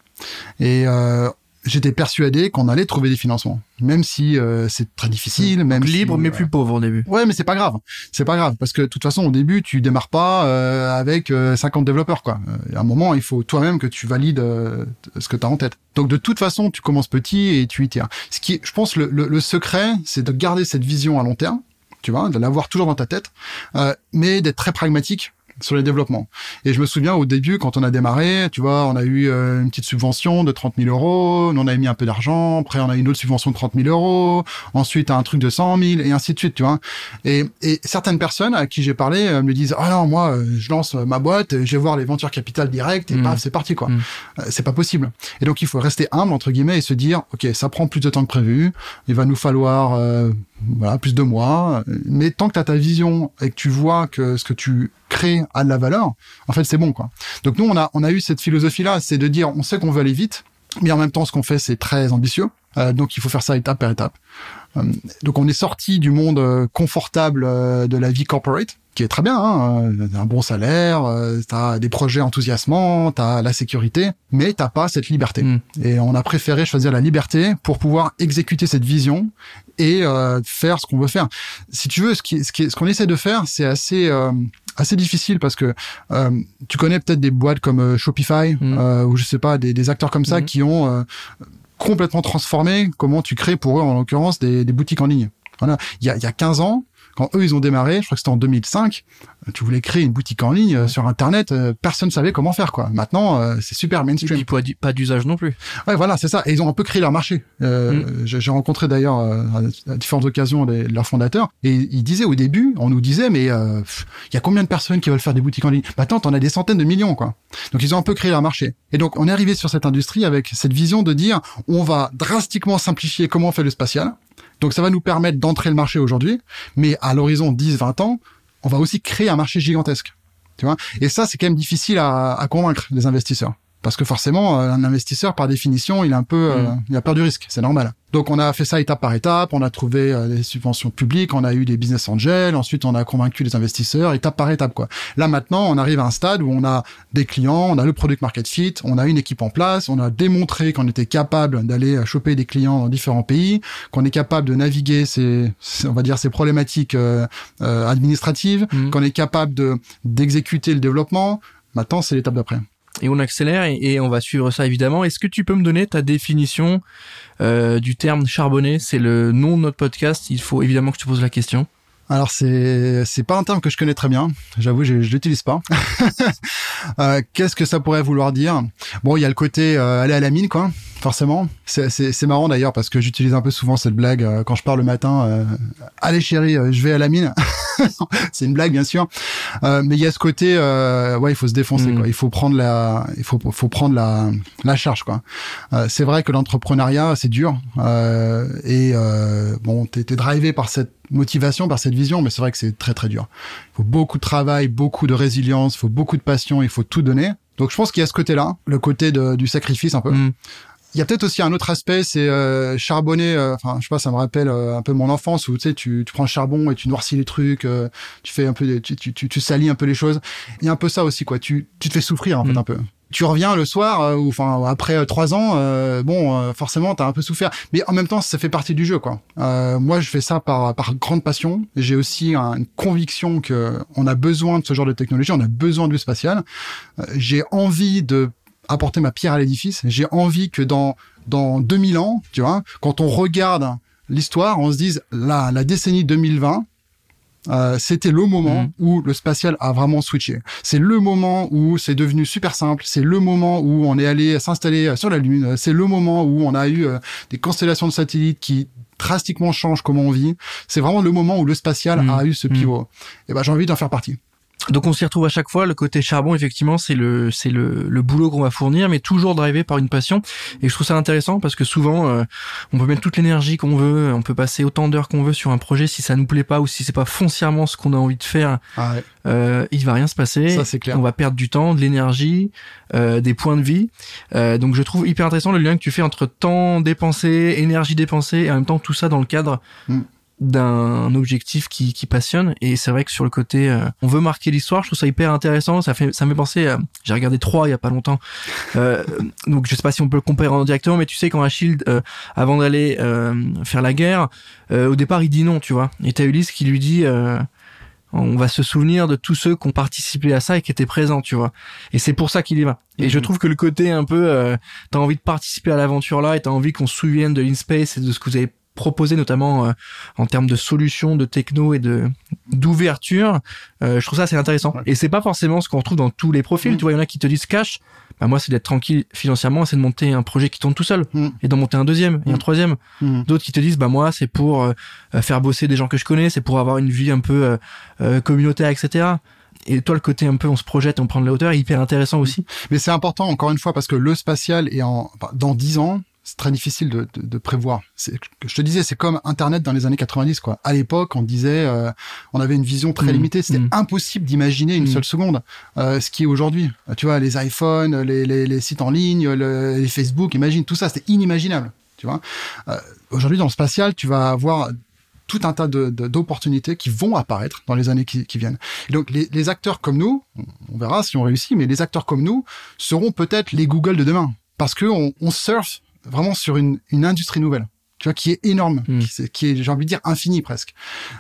Et euh, j'étais persuadé qu'on allait trouver des financements, même si euh, c'est très difficile, même libre mais plus pauvre au début. Ouais, mais c'est pas grave, c'est pas grave parce que de toute façon au début tu démarres pas euh, avec 50 développeurs quoi. à un moment il faut toi-même que tu valides ce que tu as en tête. Donc de toute façon tu commences petit et tu y tiens. Ce qui, je pense, le, le, le secret, c'est de garder cette vision à long terme tu vois, de l'avoir toujours dans ta tête, euh, mais d'être très pragmatique sur les développements. Et je me souviens au début, quand on a démarré, tu vois, on a eu euh, une petite subvention de 30 000 euros, on avait mis un peu d'argent, après on a eu une autre subvention de 30 000 euros, ensuite un truc de 100 000, et ainsi de suite, tu vois. Et, et certaines personnes à qui j'ai parlé euh, me disent, ah non, moi, euh, je lance ma boîte, je vais voir les ventures capitales directes, et mmh. paf, c'est parti, quoi. Mmh. c'est pas possible. Et donc, il faut rester humble, entre guillemets, et se dire, OK, ça prend plus de temps que prévu, il va nous falloir voilà, plus de mois. Mais tant que tu as ta vision et que tu vois que ce que tu crées a de la valeur, en fait, c'est bon, quoi. Donc nous, on a, on a eu cette philosophie-là, c'est de dire, on sait qu'on veut aller vite, mais en même temps, ce qu'on fait, c'est très ambitieux. Euh, donc il faut faire ça étape par étape. Euh, donc on est sorti du monde euh, confortable de la vie corporate, qui est très bien, hein, un bon salaire, t'as des projets enthousiasmants, t'as la sécurité, mais t'as pas cette liberté. Mm. Et on a préféré choisir la liberté pour pouvoir exécuter cette vision et euh, faire ce qu'on veut faire. Si tu veux, ce qui, ce qui, ce qu'on essaie de faire, c'est assez euh, assez difficile parce que euh, tu connais peut-être des boîtes comme Shopify mm. ou je sais pas des, des acteurs comme ça mm. qui ont euh, complètement transformé comment tu crées pour eux en l'occurrence des, boutiques en ligne. Voilà, il y a, il y a 15 ans, quand eux ils ont démarré, je crois que c'était en 2005, tu voulais créer une boutique en ligne euh, sur internet, euh, personne savait comment faire quoi. Maintenant, euh, c'est super mainstream. Et puis pas d'usage non plus. Ouais, voilà, c'est ça. Et ils ont un peu créé leur marché. Mm. J'ai rencontré d'ailleurs à différentes occasions les, leurs fondateurs et ils disaient au début, on nous disait mais il y a combien de personnes qui veulent faire des boutiques en ligne? Maintenant, t'en as des centaines de millions quoi. Donc ils ont un peu créé leur marché. Et donc on est arrivé sur cette industrie avec cette vision de dire on va drastiquement simplifier comment on fait le spatial donc ça va nous permettre d'entrer le marché aujourd'hui, mais à l'horizon 10-20 ans, on va aussi créer un marché gigantesque. Tu vois? Et ça, c'est quand même difficile à, à convaincre les investisseurs. Parce que forcément, euh, un investisseur, par définition, il a un peu, euh, mm. il a peur du risque. C'est normal. Donc, on a fait ça étape par étape. On a trouvé euh, des subventions publiques. On a eu des business angels. Ensuite, on a convaincu les investisseurs étape par étape, quoi. Là, maintenant, on arrive à un stade où on a des clients, on a le product market fit, on a une équipe en place, on a démontré qu'on était capable d'aller choper des clients dans différents pays, qu'on est capable de naviguer ces, on va dire, ces problématiques euh, administratives, mm. qu'on est capable de d'exécuter le développement. Maintenant, c'est l'étape d'après et on accélère et, on va suivre ça évidemment. Est-ce que tu peux me donner ta définition euh, du terme charbonné? C'est le nom de notre podcast. Il faut évidemment que je te pose la question. alors c'est c'est pas un terme que je connais très bien. J'avoue, je, je l'utilise pas. euh, Qu'est-ce que ça pourrait vouloir dire? Bon, il y a le côté euh, aller à la mine, quoi. Forcément. C'est marrant d'ailleurs parce que j'utilise un peu souvent cette blague euh, quand je pars le matin. Euh, Allez chérie, je vais à la mine. c'est une blague bien sûr. mais il y a ce côté, ouais, il faut se défoncer, mm. quoi. Il faut prendre la, il faut faut prendre la la charge, quoi. c'est vrai que l'entrepreneuriat c'est dur et bon, t'es es drivé par cette motivation, par cette vision, mais c'est vrai que c'est très très dur. Il faut beaucoup de travail, beaucoup de résilience, il faut beaucoup de passion, il faut tout donner. Donc je pense qu'il y a ce côté-là, le côté de, du sacrifice un peu. Mm. Il y a peut-être aussi un autre aspect, c'est euh, charbonner. Euh, enfin, je sais pas, ça me rappelle euh, un peu mon enfance où tu sais, tu, tu prends le charbon et tu noircis les trucs, euh, tu fais un peu, tu, tu, tu, tu, salis un peu les choses. Il y a un peu ça aussi, quoi. Tu, tu te fais souffrir en fait mm. un peu tu reviens le soir euh, ou enfin après trois ans euh, bon forcément t'as un peu souffert mais en même temps ça fait partie du jeu quoi moi je fais ça par par grande passion j'ai aussi une conviction que on a besoin de ce genre de technologie on a besoin du spatial j'ai envie de apporter ma pierre à l'édifice j'ai envie que dans dans 2000 ans tu vois quand on regarde l'histoire on se dise la la décennie 2020 euh, c'était le moment mhm. où le spatial a vraiment switché. C'est le moment où c'est devenu super simple. C'est le moment où on est allé s'installer sur la Lune. C'est le moment où on a eu euh, des constellations de satellites qui drastiquement changent comment on vit. C'est vraiment le moment où le spatial mhm. a eu ce pivot. Mhm. Et ben j'ai envie d'en faire partie. Donc on s'y retrouve à chaque fois. Le côté charbon, effectivement, c'est le c'est le, le boulot qu'on va fournir, mais toujours drivé par une passion. Et je trouve ça intéressant parce que souvent, euh, on peut mettre toute l'énergie qu'on veut, on peut passer autant d'heures qu'on veut sur un projet. Si ça nous plaît pas ou si c'est pas foncièrement ce qu'on a envie de faire, ah euh, il va rien se passer. Ça c'est clair. On va perdre du temps, de l'énergie, euh, des points de vie. Euh, donc je trouve hyper intéressant le lien que tu fais entre temps dépensé, énergie dépensée et en même temps tout ça dans le cadre mm d'un objectif qui, qui passionne et c'est vrai que sur le côté euh, on veut marquer l'histoire je trouve ça hyper intéressant ça fait ça me fait penser j'ai regardé trois il y a pas longtemps euh, donc je sais pas si on peut le comparer en directement mais tu sais quand Achille euh, avant d'aller euh, faire la guerre au départ il dit non tu vois et t'as Ulysse qui lui dit on va se souvenir de tous ceux qui ont participé à ça et qui étaient présents, tu vois. Et c'est pour ça qu'il y va. Et je mhm. trouve que le côté un peu, euh, t'as envie de participer à l'aventure là, et t'as envie qu'on se souvienne de l'InSpace et de ce que vous avez proposé notamment euh, en termes de solutions, de techno et de d'ouverture, euh, je trouve ça assez intéressant. Et c'est pas forcément ce qu'on retrouve dans tous les profils. Mm. Tu vois, il y en a qui te disent cash. Bah moi, c'est d'être tranquille financièrement, c'est de monter un projet qui tourne tout seul mm. et d'en monter un deuxième et un mm. troisième. D'autres qui te disent bah moi, c'est pour euh, faire bosser des gens que je connais, c'est pour avoir une vie un peu communautaire, etc et toi le côté un peu on se projette on prend de la hauteur est hyper intéressant aussi mais c'est important encore une fois parce que le spatial est en dans dix ans c'est très difficile de, de, de prévoir. Je te disais, c'est comme Internet dans les années 90. Quoi. À l'époque, on disait, euh, on avait une vision très mmh. limitée. C'était mmh. impossible d'imaginer une mmh. seule seconde euh, ce qui est aujourd'hui. Tu vois, les iPhones, les, les, les sites en ligne, les Facebook, imagine tout ça, c'était inimaginable. Tu vois. Euh, aujourd'hui, dans le spatial, tu vas avoir tout un tas d'opportunités qui vont apparaître dans les années qui, qui viennent. Et donc les, les, acteurs comme nous, on verra si on réussit, mais les acteurs comme nous seront peut-être les Google de demain parce que on, on surfe vraiment sur une, une industrie nouvelle tu vois, qui est énorme, hmm. qui, est, j'ai envie de dire, infini presque.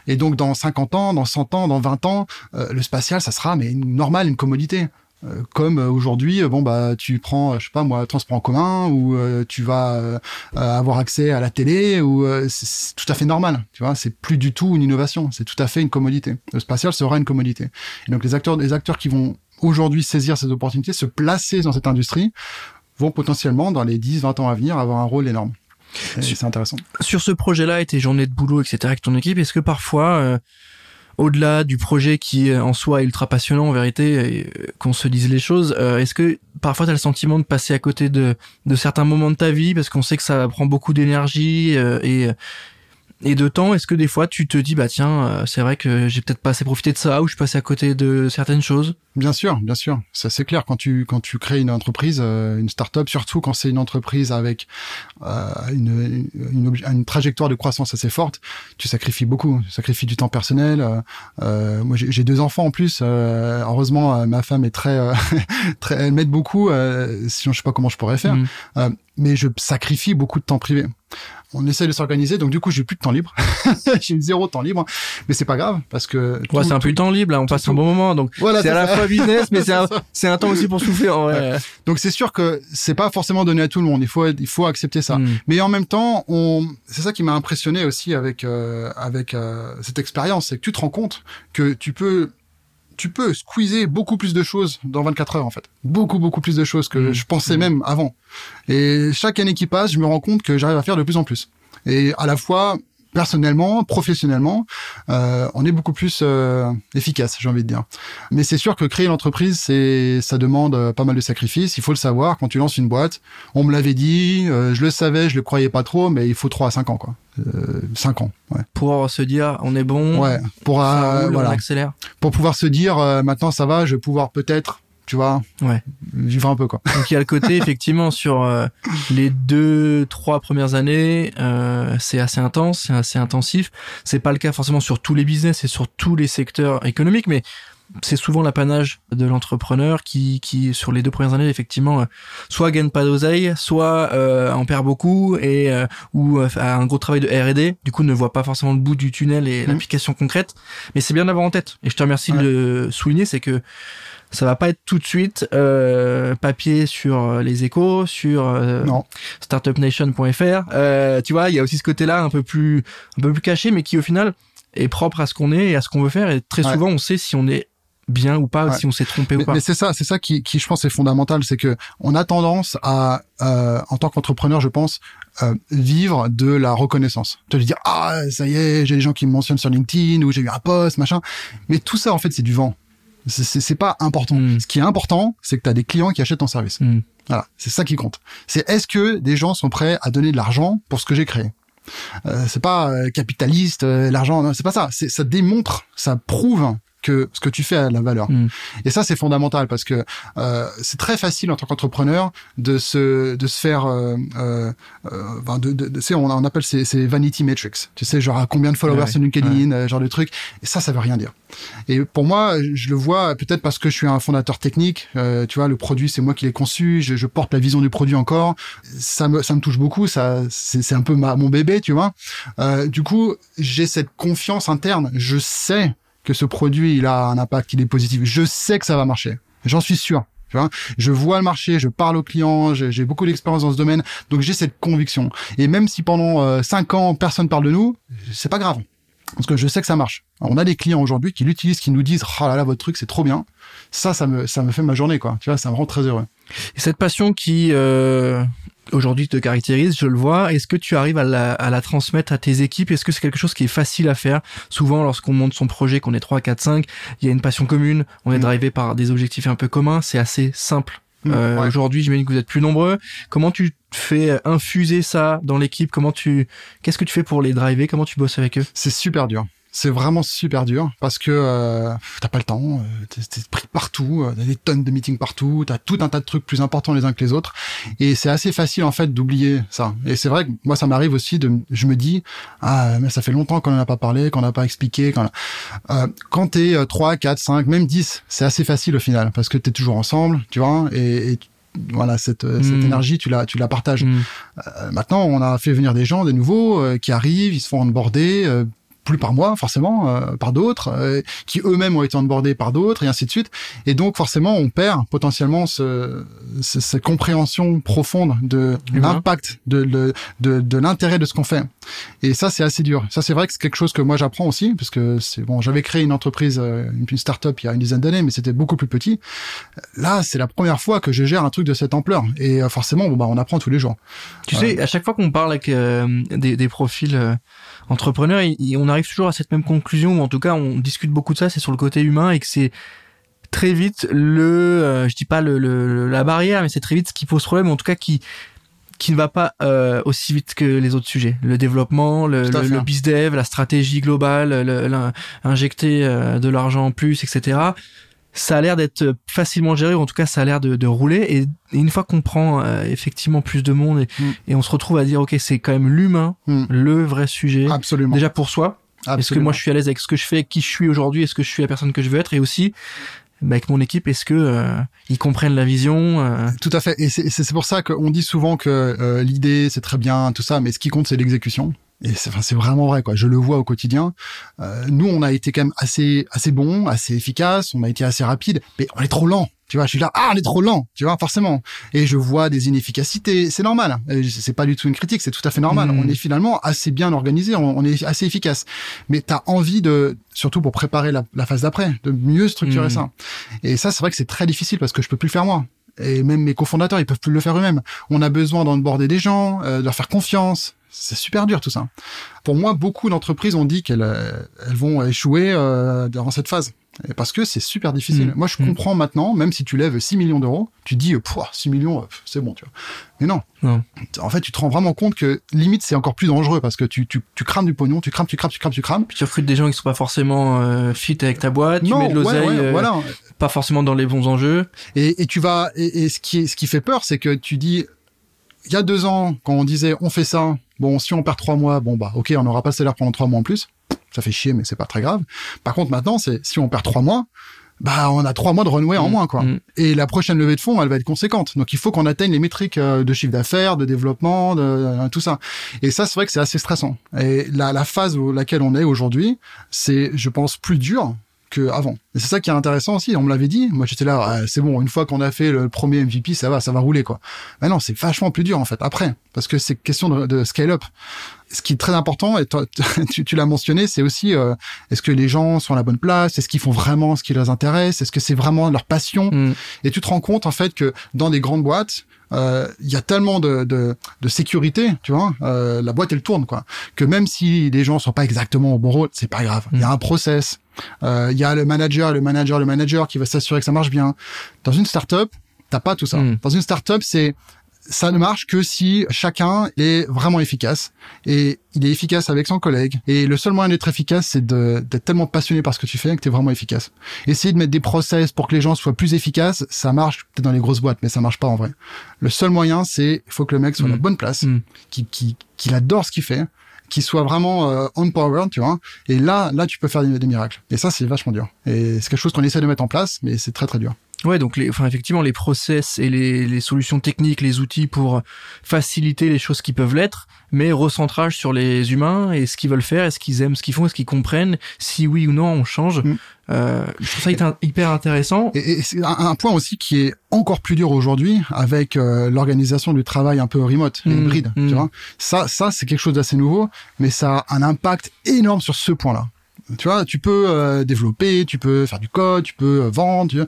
Et donc, dans 50 ans, dans 100 ans, dans 20 ans, euh, le spatial, ça sera mais normal, une commodité. Euh, comme euh, aujourd'hui, bon bah tu prends, je sais pas moi, transport en commun ou tu vas avoir accès à la télé ou c'est tout à fait normal. Tu vois, c'est plus du tout une innovation, c'est tout à fait une commodité. Le spatial sera une commodité. Et donc les acteurs, les acteurs qui vont aujourd'hui saisir ces opportunités, se placer dans cette industrie, vont potentiellement, dans les 10-20 ans à venir, avoir un rôle énorme. C'est intéressant. Sur ce projet-là et tes journées de boulot, etc., avec ton équipe, est-ce que parfois, euh, au-delà du projet qui en soi est ultra passionnant en vérité, euh, qu'on se dise les choses, euh, est-ce que parfois tu as le sentiment de passer à côté de, de certains moments de ta vie parce qu'on sait que ça prend beaucoup d'énergie et, et de temps, est-ce que des fois tu te dis bah tiens, euh, c'est vrai que j'ai peut-être pas assez profité de ça ou je passe à côté de certaines choses? Bien sûr, bien sûr, ça c'est clair quand tu quand tu crées une entreprise, euh, une start-up surtout quand c'est une entreprise avec euh, une, une, une, trajectoire de croissance assez forte, tu sacrifies beaucoup, tu sacrifies du temps personnel. Euh, moi j'ai deux enfants en plus, heureusement ma femme est très très elle m'aide beaucoup, sinon je sais pas comment je pourrais faire. Mmh. mais je sacrifie beaucoup de temps privé on essaie de s'organiser, donc du coup j'ai plus de temps libre, j'ai zéro temps libre, mais c'est pas grave parce que ouais, c'est un peu de temps libre, là, on passe un bon moment, donc voilà, c'est à la fois business, mais c'est un, temps aussi pour souffler. En vrai. Donc c'est sûr que c'est pas forcément donné à tout le monde. Il faut il faut accepter ça. Mm. Mais en même temps, on c'est ça qui m'a impressionné aussi avec euh, avec euh, cette expérience, c'est que tu te rends compte que tu peux tu peux squeezer beaucoup plus de choses dans 24 heures en fait. Beaucoup beaucoup plus de choses que Mm. je pensais Mm. même avant. Et chaque année qui passe, je me rends compte que j'arrive à faire de plus en plus. Et à la fois personnellement, professionnellement, euh, on est beaucoup plus euh, efficace, j'ai envie de dire. Mais c'est sûr que créer une entreprise, c'est ça demande euh, pas mal de sacrifices. Il faut le savoir quand tu lances une boîte. On me l'avait dit, euh, je le savais, je le croyais pas trop, mais il faut 3 à 5 ans quoi. Euh, 5 ans, ouais. Pour se dire, on est bon. Ouais, pour euh, roule, voilà, on accélère. pour pouvoir se dire euh, maintenant ça va, je vais pouvoir peut-être, tu vois, Ouais. vivre un peu quoi. Donc il y a le côté effectivement sur euh, les deux trois premières années, euh, c'est assez intense, c'est assez intensif. C'est pas le cas forcément sur tous les business et sur tous les secteurs économiques, mais c'est souvent l'apanage de l'entrepreneur qui, qui sur les deux premières années effectivement euh, soit gagne pas d'oseille, soit euh, en perd beaucoup et euh, ou euh, a un gros travail de R&D, du coup ne voit pas forcément le bout du tunnel et Mhm. l'application concrète. Mais c'est bien d'avoir en tête. Et je te remercie Ouais. de le souligner, c'est que ça va pas être tout de suite euh, papier sur euh, les échos, sur euh, startupnation.fr. Euh, tu vois, il y a aussi ce côté-là un peu plus un peu plus caché, mais qui au final est propre à ce qu'on est et à ce qu'on veut faire. Et très Ouais. souvent, on sait si on est bien ou pas, Ouais. si on s'est trompé ou pas. mais c'est ça, c'est ça qui, qui je pense est fondamental, c'est que on a tendance à, euh, en tant qu'entrepreneur, je pense, euh, vivre de la reconnaissance. Te dire ah ça y est, j'ai des gens qui me mentionnent sur LinkedIn ou j'ai eu un post, machin. Mais tout ça en fait c'est du vent. C'est- pas important. Mm. Ce qui est important, c'est que tu as des clients qui achètent ton service. Mm. Voilà, c'est ça qui compte. C'est est-ce que des gens sont prêts à donner de l'argent pour ce que j'ai créé? Euh, C'est pas euh, capitaliste, euh, l'argent, non, c'est pas ça. C'est ça démontre, ça prouve que ce que tu fais a la valeur. Mm. Et ça, c'est fondamental parce que euh, c'est très facile en tant qu'entrepreneur de se de se faire, euh, euh, enfin, de, de, de- tu sais, on, on appelle ces, ces vanity metrics. Tu sais, genre combien de followers Ouais, sur LinkedIn, euh, genre de trucs. Et ça, ça veut rien dire. Et pour moi, je le vois peut-être parce que je suis un fondateur technique. euh, tu vois, le produit, c'est moi qui l'ai conçu. Je, je porte la vision du produit encore. Ça me ça me touche beaucoup. Ça, c'est un peu ma, mon bébé, tu vois. Euh, du coup, j'ai cette confiance interne. Je sais que ce produit, il a un impact, il est positif. Je sais que ça va marcher. J'en suis sûr. Je vois le marché, je parle aux clients, j'ai beaucoup d'expérience dans ce domaine, donc j'ai cette conviction. Et même si pendant euh, cinq ans personne parle de nous, c'est pas grave, parce que je sais que ça marche. On a des clients aujourd'hui qui l'utilisent, qui nous disent "Oh là là, votre truc c'est trop bien." Ça, ça me ça me fait ma journée, quoi. Tu vois, ça me rend très heureux. Et cette passion qui euh, aujourd'hui te caractérise, je le vois, est-ce que tu arrives à la, à la transmettre à tes équipes? Est-ce que c'est quelque chose qui est facile à faire? Souvent, lorsqu'on monte son projet, qu'on est 3, 4, 5, il y a une passion commune, on est Mm. drivé par des objectifs un peu communs, c'est assez simple. Euh, ouais. Aujourd'hui, j'imagine que vous êtes plus nombreux. Comment tu fais infuser ça dans l'équipe? Comment tu, qu'est-ce que tu fais pour les driver? Comment tu bosses avec eux? C'est super dur. C'est vraiment super dur parce que euh, t'as pas le temps, euh, t'es, t'es pris partout, euh, t'as des tonnes de meetings partout, t'as tout un tas de trucs plus importants les uns que les autres, et c'est assez facile en fait d'oublier ça. Et c'est vrai que moi ça m'arrive aussi de, je me dis ah mais ça fait longtemps qu'on en a pas parlé, qu'on n'a pas expliqué. Qu'on a... euh, quand t'es euh, 3, 4, 5, même 10, c'est assez facile au final parce que t'es toujours ensemble, tu vois, et, et voilà cette, euh, cette Mm. énergie tu la tu la partages. Mm. Euh, maintenant, on a fait venir des gens, des nouveaux, euh, qui arrivent, ils se font onboarder, euh, plus par moi forcément, euh, par d'autres, euh, qui eux-mêmes ont été onboardés par d'autres, et ainsi de suite. Et donc forcément, on perd potentiellement ce, ce- cette compréhension profonde de l'impact, de, de, de, de l'intérêt de ce qu'on fait. Et ça, c'est assez dur. Ça, c'est vrai que c'est quelque chose que moi j'apprends aussi, parce que c'est bon. J'avais créé une entreprise, euh, une, une start-up il y a une dizaine d'années, mais c'était beaucoup plus petit. Là, c'est la première fois que je gère un truc de cette ampleur, et euh, forcément, bon, bah, on apprend tous les jours. Tu sais, à chaque fois qu'on parle avec euh, des, des profils il- on arrive toujours à cette même conclusion, ou en tout cas, on discute beaucoup de ça, c'est sur le côté humain et que c'est très vite le, euh, je dis pas le, le- la barrière, mais c'est très vite ce qui pose problème, ou en tout cas qui qui ne va pas euh, aussi vite que les autres sujets. Le développement, le, le, bizdev, la stratégie globale, le- injecter euh, de l'argent en plus, etc. Ça a l'air d'être facilement géré, ou en tout cas ça a l'air de, de rouler. Et, et une fois qu'on prend euh, effectivement plus de monde et, Mm. et on se retrouve à dire ok c'est quand même l'humain Mm. le vrai sujet. Absolument. Déjà pour soi, est-ce que moi je suis à l'aise avec ce que je fais, qui je suis aujourd'hui, est-ce que je suis la personne que je veux être, et aussi bah, avec mon équipe, est-ce que euh, ils comprennent la vision euh, Tout à fait. Et c'est pour ça qu'on dit souvent que euh, l'idée, c'est très bien, tout ça, mais ce qui compte, c'est l'exécution. Et c'est, enfin, c'est vraiment vrai, quoi. Je le vois au quotidien. Euh, nous, on a été quand même assez, assez bon, assez efficace. On a été assez rapide, mais on est trop lent. Tu vois, je suis là, ah, on est trop lent, tu vois, forcément. Et je vois des inefficacités, c'est normal. C'est pas du tout une critique, c'est tout à fait normal. Mmh. On est finalement assez bien organisé, on, on est assez efficace. Mais t'as envie de, surtout pour préparer la, la phase d'après, de mieux structurer Mmh. ça. Et ça, c'est vrai que c'est très difficile parce que je peux plus le faire moi. Et même mes cofondateurs, ils peuvent plus le faire eux-mêmes. On a besoin d'onboarder des gens, euh, de leur faire confiance. C'est super dur tout ça. Pour moi, beaucoup d'entreprises ont dit qu'elles euh, elles vont échouer euh, durant cette phase. Et parce que c'est super difficile. Mmh. Moi, je Mmh. comprends maintenant, même si tu lèves 6 millions d'euros, tu dis, euh, Pouah, 6 millions, euh, c'est bon, tu vois. Mais non. Non. En fait, tu te rends vraiment compte que limite, c'est encore plus dangereux parce que tu, tu, tu crames du pognon, tu crames, tu crames, tu crames, tu crames. Puis tu recrutes des gens qui sont pas forcément euh, fit avec ta boîte, tu non, mets de l'oseille, ouais, euh, voilà. pas forcément dans les bons enjeux. Et, et tu vas et, et ce qui ce qui fait peur, c'est que tu dis il y a deux ans quand on disait on fait ça, bon si on perd trois mois, bon bah ok on n'aura pas de salaire pendant trois mois en plus, ça fait chier mais c'est pas très grave. Par contre maintenant c'est si on perd trois mois, bah on a trois mois de runway en Mm, moins quoi. mm. Et la prochaine levée de fonds elle va être conséquente. Donc il faut qu'on atteigne les métriques euh, de chiffre d'affaires, de développement, de, euh, tout ça. Et ça c'est vrai que c'est assez stressant. Et la, la phase où laquelle on est aujourd'hui, c'est je pense plus dur que avant. Et c'est ça qui est intéressant aussi. On me l'avait dit. Moi, j'étais là, ah, c'est bon. Une fois qu'on a fait le premier MVP, ça va, ça va rouler, quoi. Mais non, c'est vachement plus dur, en fait, après. Parce que c'est question de, de scale up. Ce qui est très important, et toi, tu, tu l'as mentionné, c'est aussi, euh, est-ce que les gens sont à la bonne place? Est-ce qu'ils font vraiment ce qui les intéresse? Est-ce que c'est vraiment leur passion? Mm. Et tu te rends compte, en fait, que dans des grandes boîtes, il y a tellement de, de, de sécurité, tu vois, euh, la boîte elle tourne quoi, que même si les gens sont pas exactement au bon rôle, c'est pas grave. Il y a un process, euh, il y a le manager, le manager, le manager qui va s'assurer que ça marche bien. Dans une startup, t'as pas tout ça. Mm. Dans une startup, c'est ça ne marche que si chacun est vraiment efficace et il est efficace avec son collègue. Et le seul moyen d'être efficace, c'est d'être tellement passionné par ce que tu fais que tu es vraiment efficace. Essayer de mettre des process pour que les gens soient plus efficaces, ça marche peut-être dans les grosses boîtes, mais ça marche pas en vrai. Le seul moyen, c'est faut que le mec soit à la Mm. bonne place, Mm. qu'il qui, qu'il adore ce qu'il fait, qu'il soit vraiment euh, on power, tu vois. Et là, là, tu peux faire des, des miracles. Et ça, c'est vachement dur. Et c'est quelque chose qu'on essaie de mettre en place, mais c'est très très dur. Ouais, donc les, enfin effectivement les process et les, les solutions techniques, les outils pour faciliter les choses qui peuvent l'être, mais recentrage sur les humains et ce qu'ils veulent faire, est-ce qu'ils aiment ce qu'ils font, est-ce qu'ils comprennent, si oui ou non on change. Mm. Euh, je trouve ça hyper- hyper intéressant. Et, et c'est un, un point aussi qui est encore plus dur aujourd'hui avec euh, l'organisation du travail un peu remote, Mm, hybride, mm. tu vois. Ça, ça c'est quelque chose d'assez nouveau, mais ça a un impact énorme sur ce point-là. Tu vois, tu peux euh, développer, tu peux faire du code, tu peux euh, vendre, tu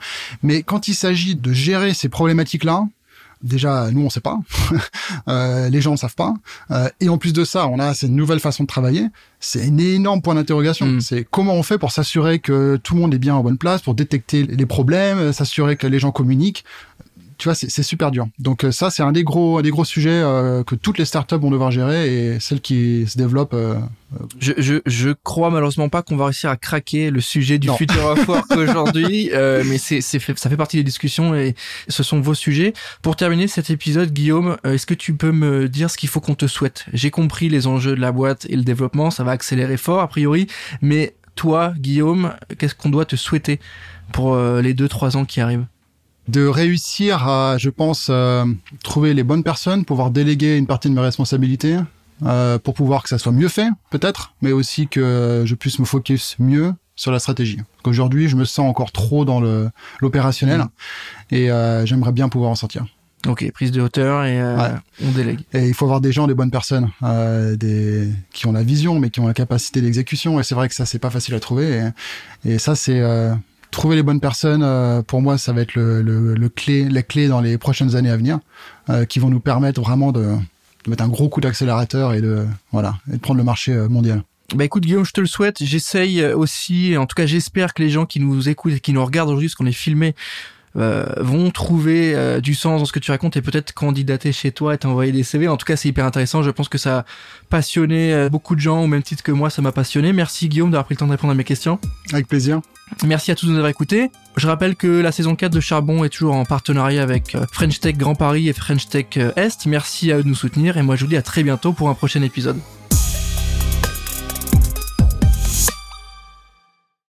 mais quand il s'agit de gérer ces problématiques-là, déjà nous on sait pas, euh, les gens ne savent pas, euh, et en plus de ça, on a cette nouvelle façon de travailler. C'est un énorme point d'interrogation. Mm. C'est comment on fait pour s'assurer que tout le monde est bien en bonne place, pour détecter les problèmes, s'assurer que les gens communiquent. Tu vois, c'est super dur. Donc euh, ça, c'est un des gros, un des gros sujets euh, que toutes les startups vont devoir gérer et celles qui se développent. euh, Je, je, je crois malheureusement pas qu'on va réussir à craquer le sujet du Non. futur of work aujourd'hui, euh, mais c'est, ça fait partie des discussions et ce sont vos sujets. Pour terminer cet épisode, Guillaume, est-ce que tu peux me dire ce qu'il faut qu'on te souhaite? J'ai compris les enjeux de la boîte et le développement, ça va accélérer fort a priori, mais toi, Guillaume, qu'est-ce qu'on doit te souhaiter pour les deux trois ans qui arrivent? De réussir à, je pense, euh, trouver les bonnes personnes, pouvoir déléguer une partie de mes responsabilités, euh, pour pouvoir que ça soit mieux fait, peut-être, mais aussi que je puisse me focus mieux sur la stratégie. Parce qu'aujourd'hui, je me sens encore trop dans le l'opérationnel Mm. et euh, j'aimerais bien pouvoir en sortir. Ok, prise de hauteur et euh, Ouais. on délègue. Et il faut avoir des gens, des bonnes personnes, euh, des qui ont la vision, mais qui ont la capacité d'exécution. Et c'est vrai que ça, c'est pas facile à trouver. Et, et ça, c'est euh, trouver les bonnes personnes. euh, pour moi, ça va être la clé dans les prochaines années à venir, euh, qui vont nous permettre vraiment de, mettre un gros coup d'accélérateur et de voilà, prendre le marché euh, mondial. Bah écoute Guillaume, je te le souhaite. J'essaye aussi, en tout cas j'espère que les gens qui nous écoutent et qui nous regardent aujourd'hui, parce qu'on est filmé, euh, vont trouver euh, du sens dans ce que tu racontes et peut-être candidater chez toi et t'envoyer des CV. En tout cas, c'est hyper intéressant. Je pense que ça a passionné euh, beaucoup de gens au même titre que moi, ça m'a passionné. Merci Guillaume d'avoir pris le temps de répondre à mes questions. Avec plaisir. Merci à tous de nous avoir écoutés. Je rappelle que la saison 4 de Charbon est toujours en partenariat avec euh, French Tech Grand Paris et French Tech Est. Merci à eux de nous soutenir et moi je vous dis à très bientôt pour un prochain épisode.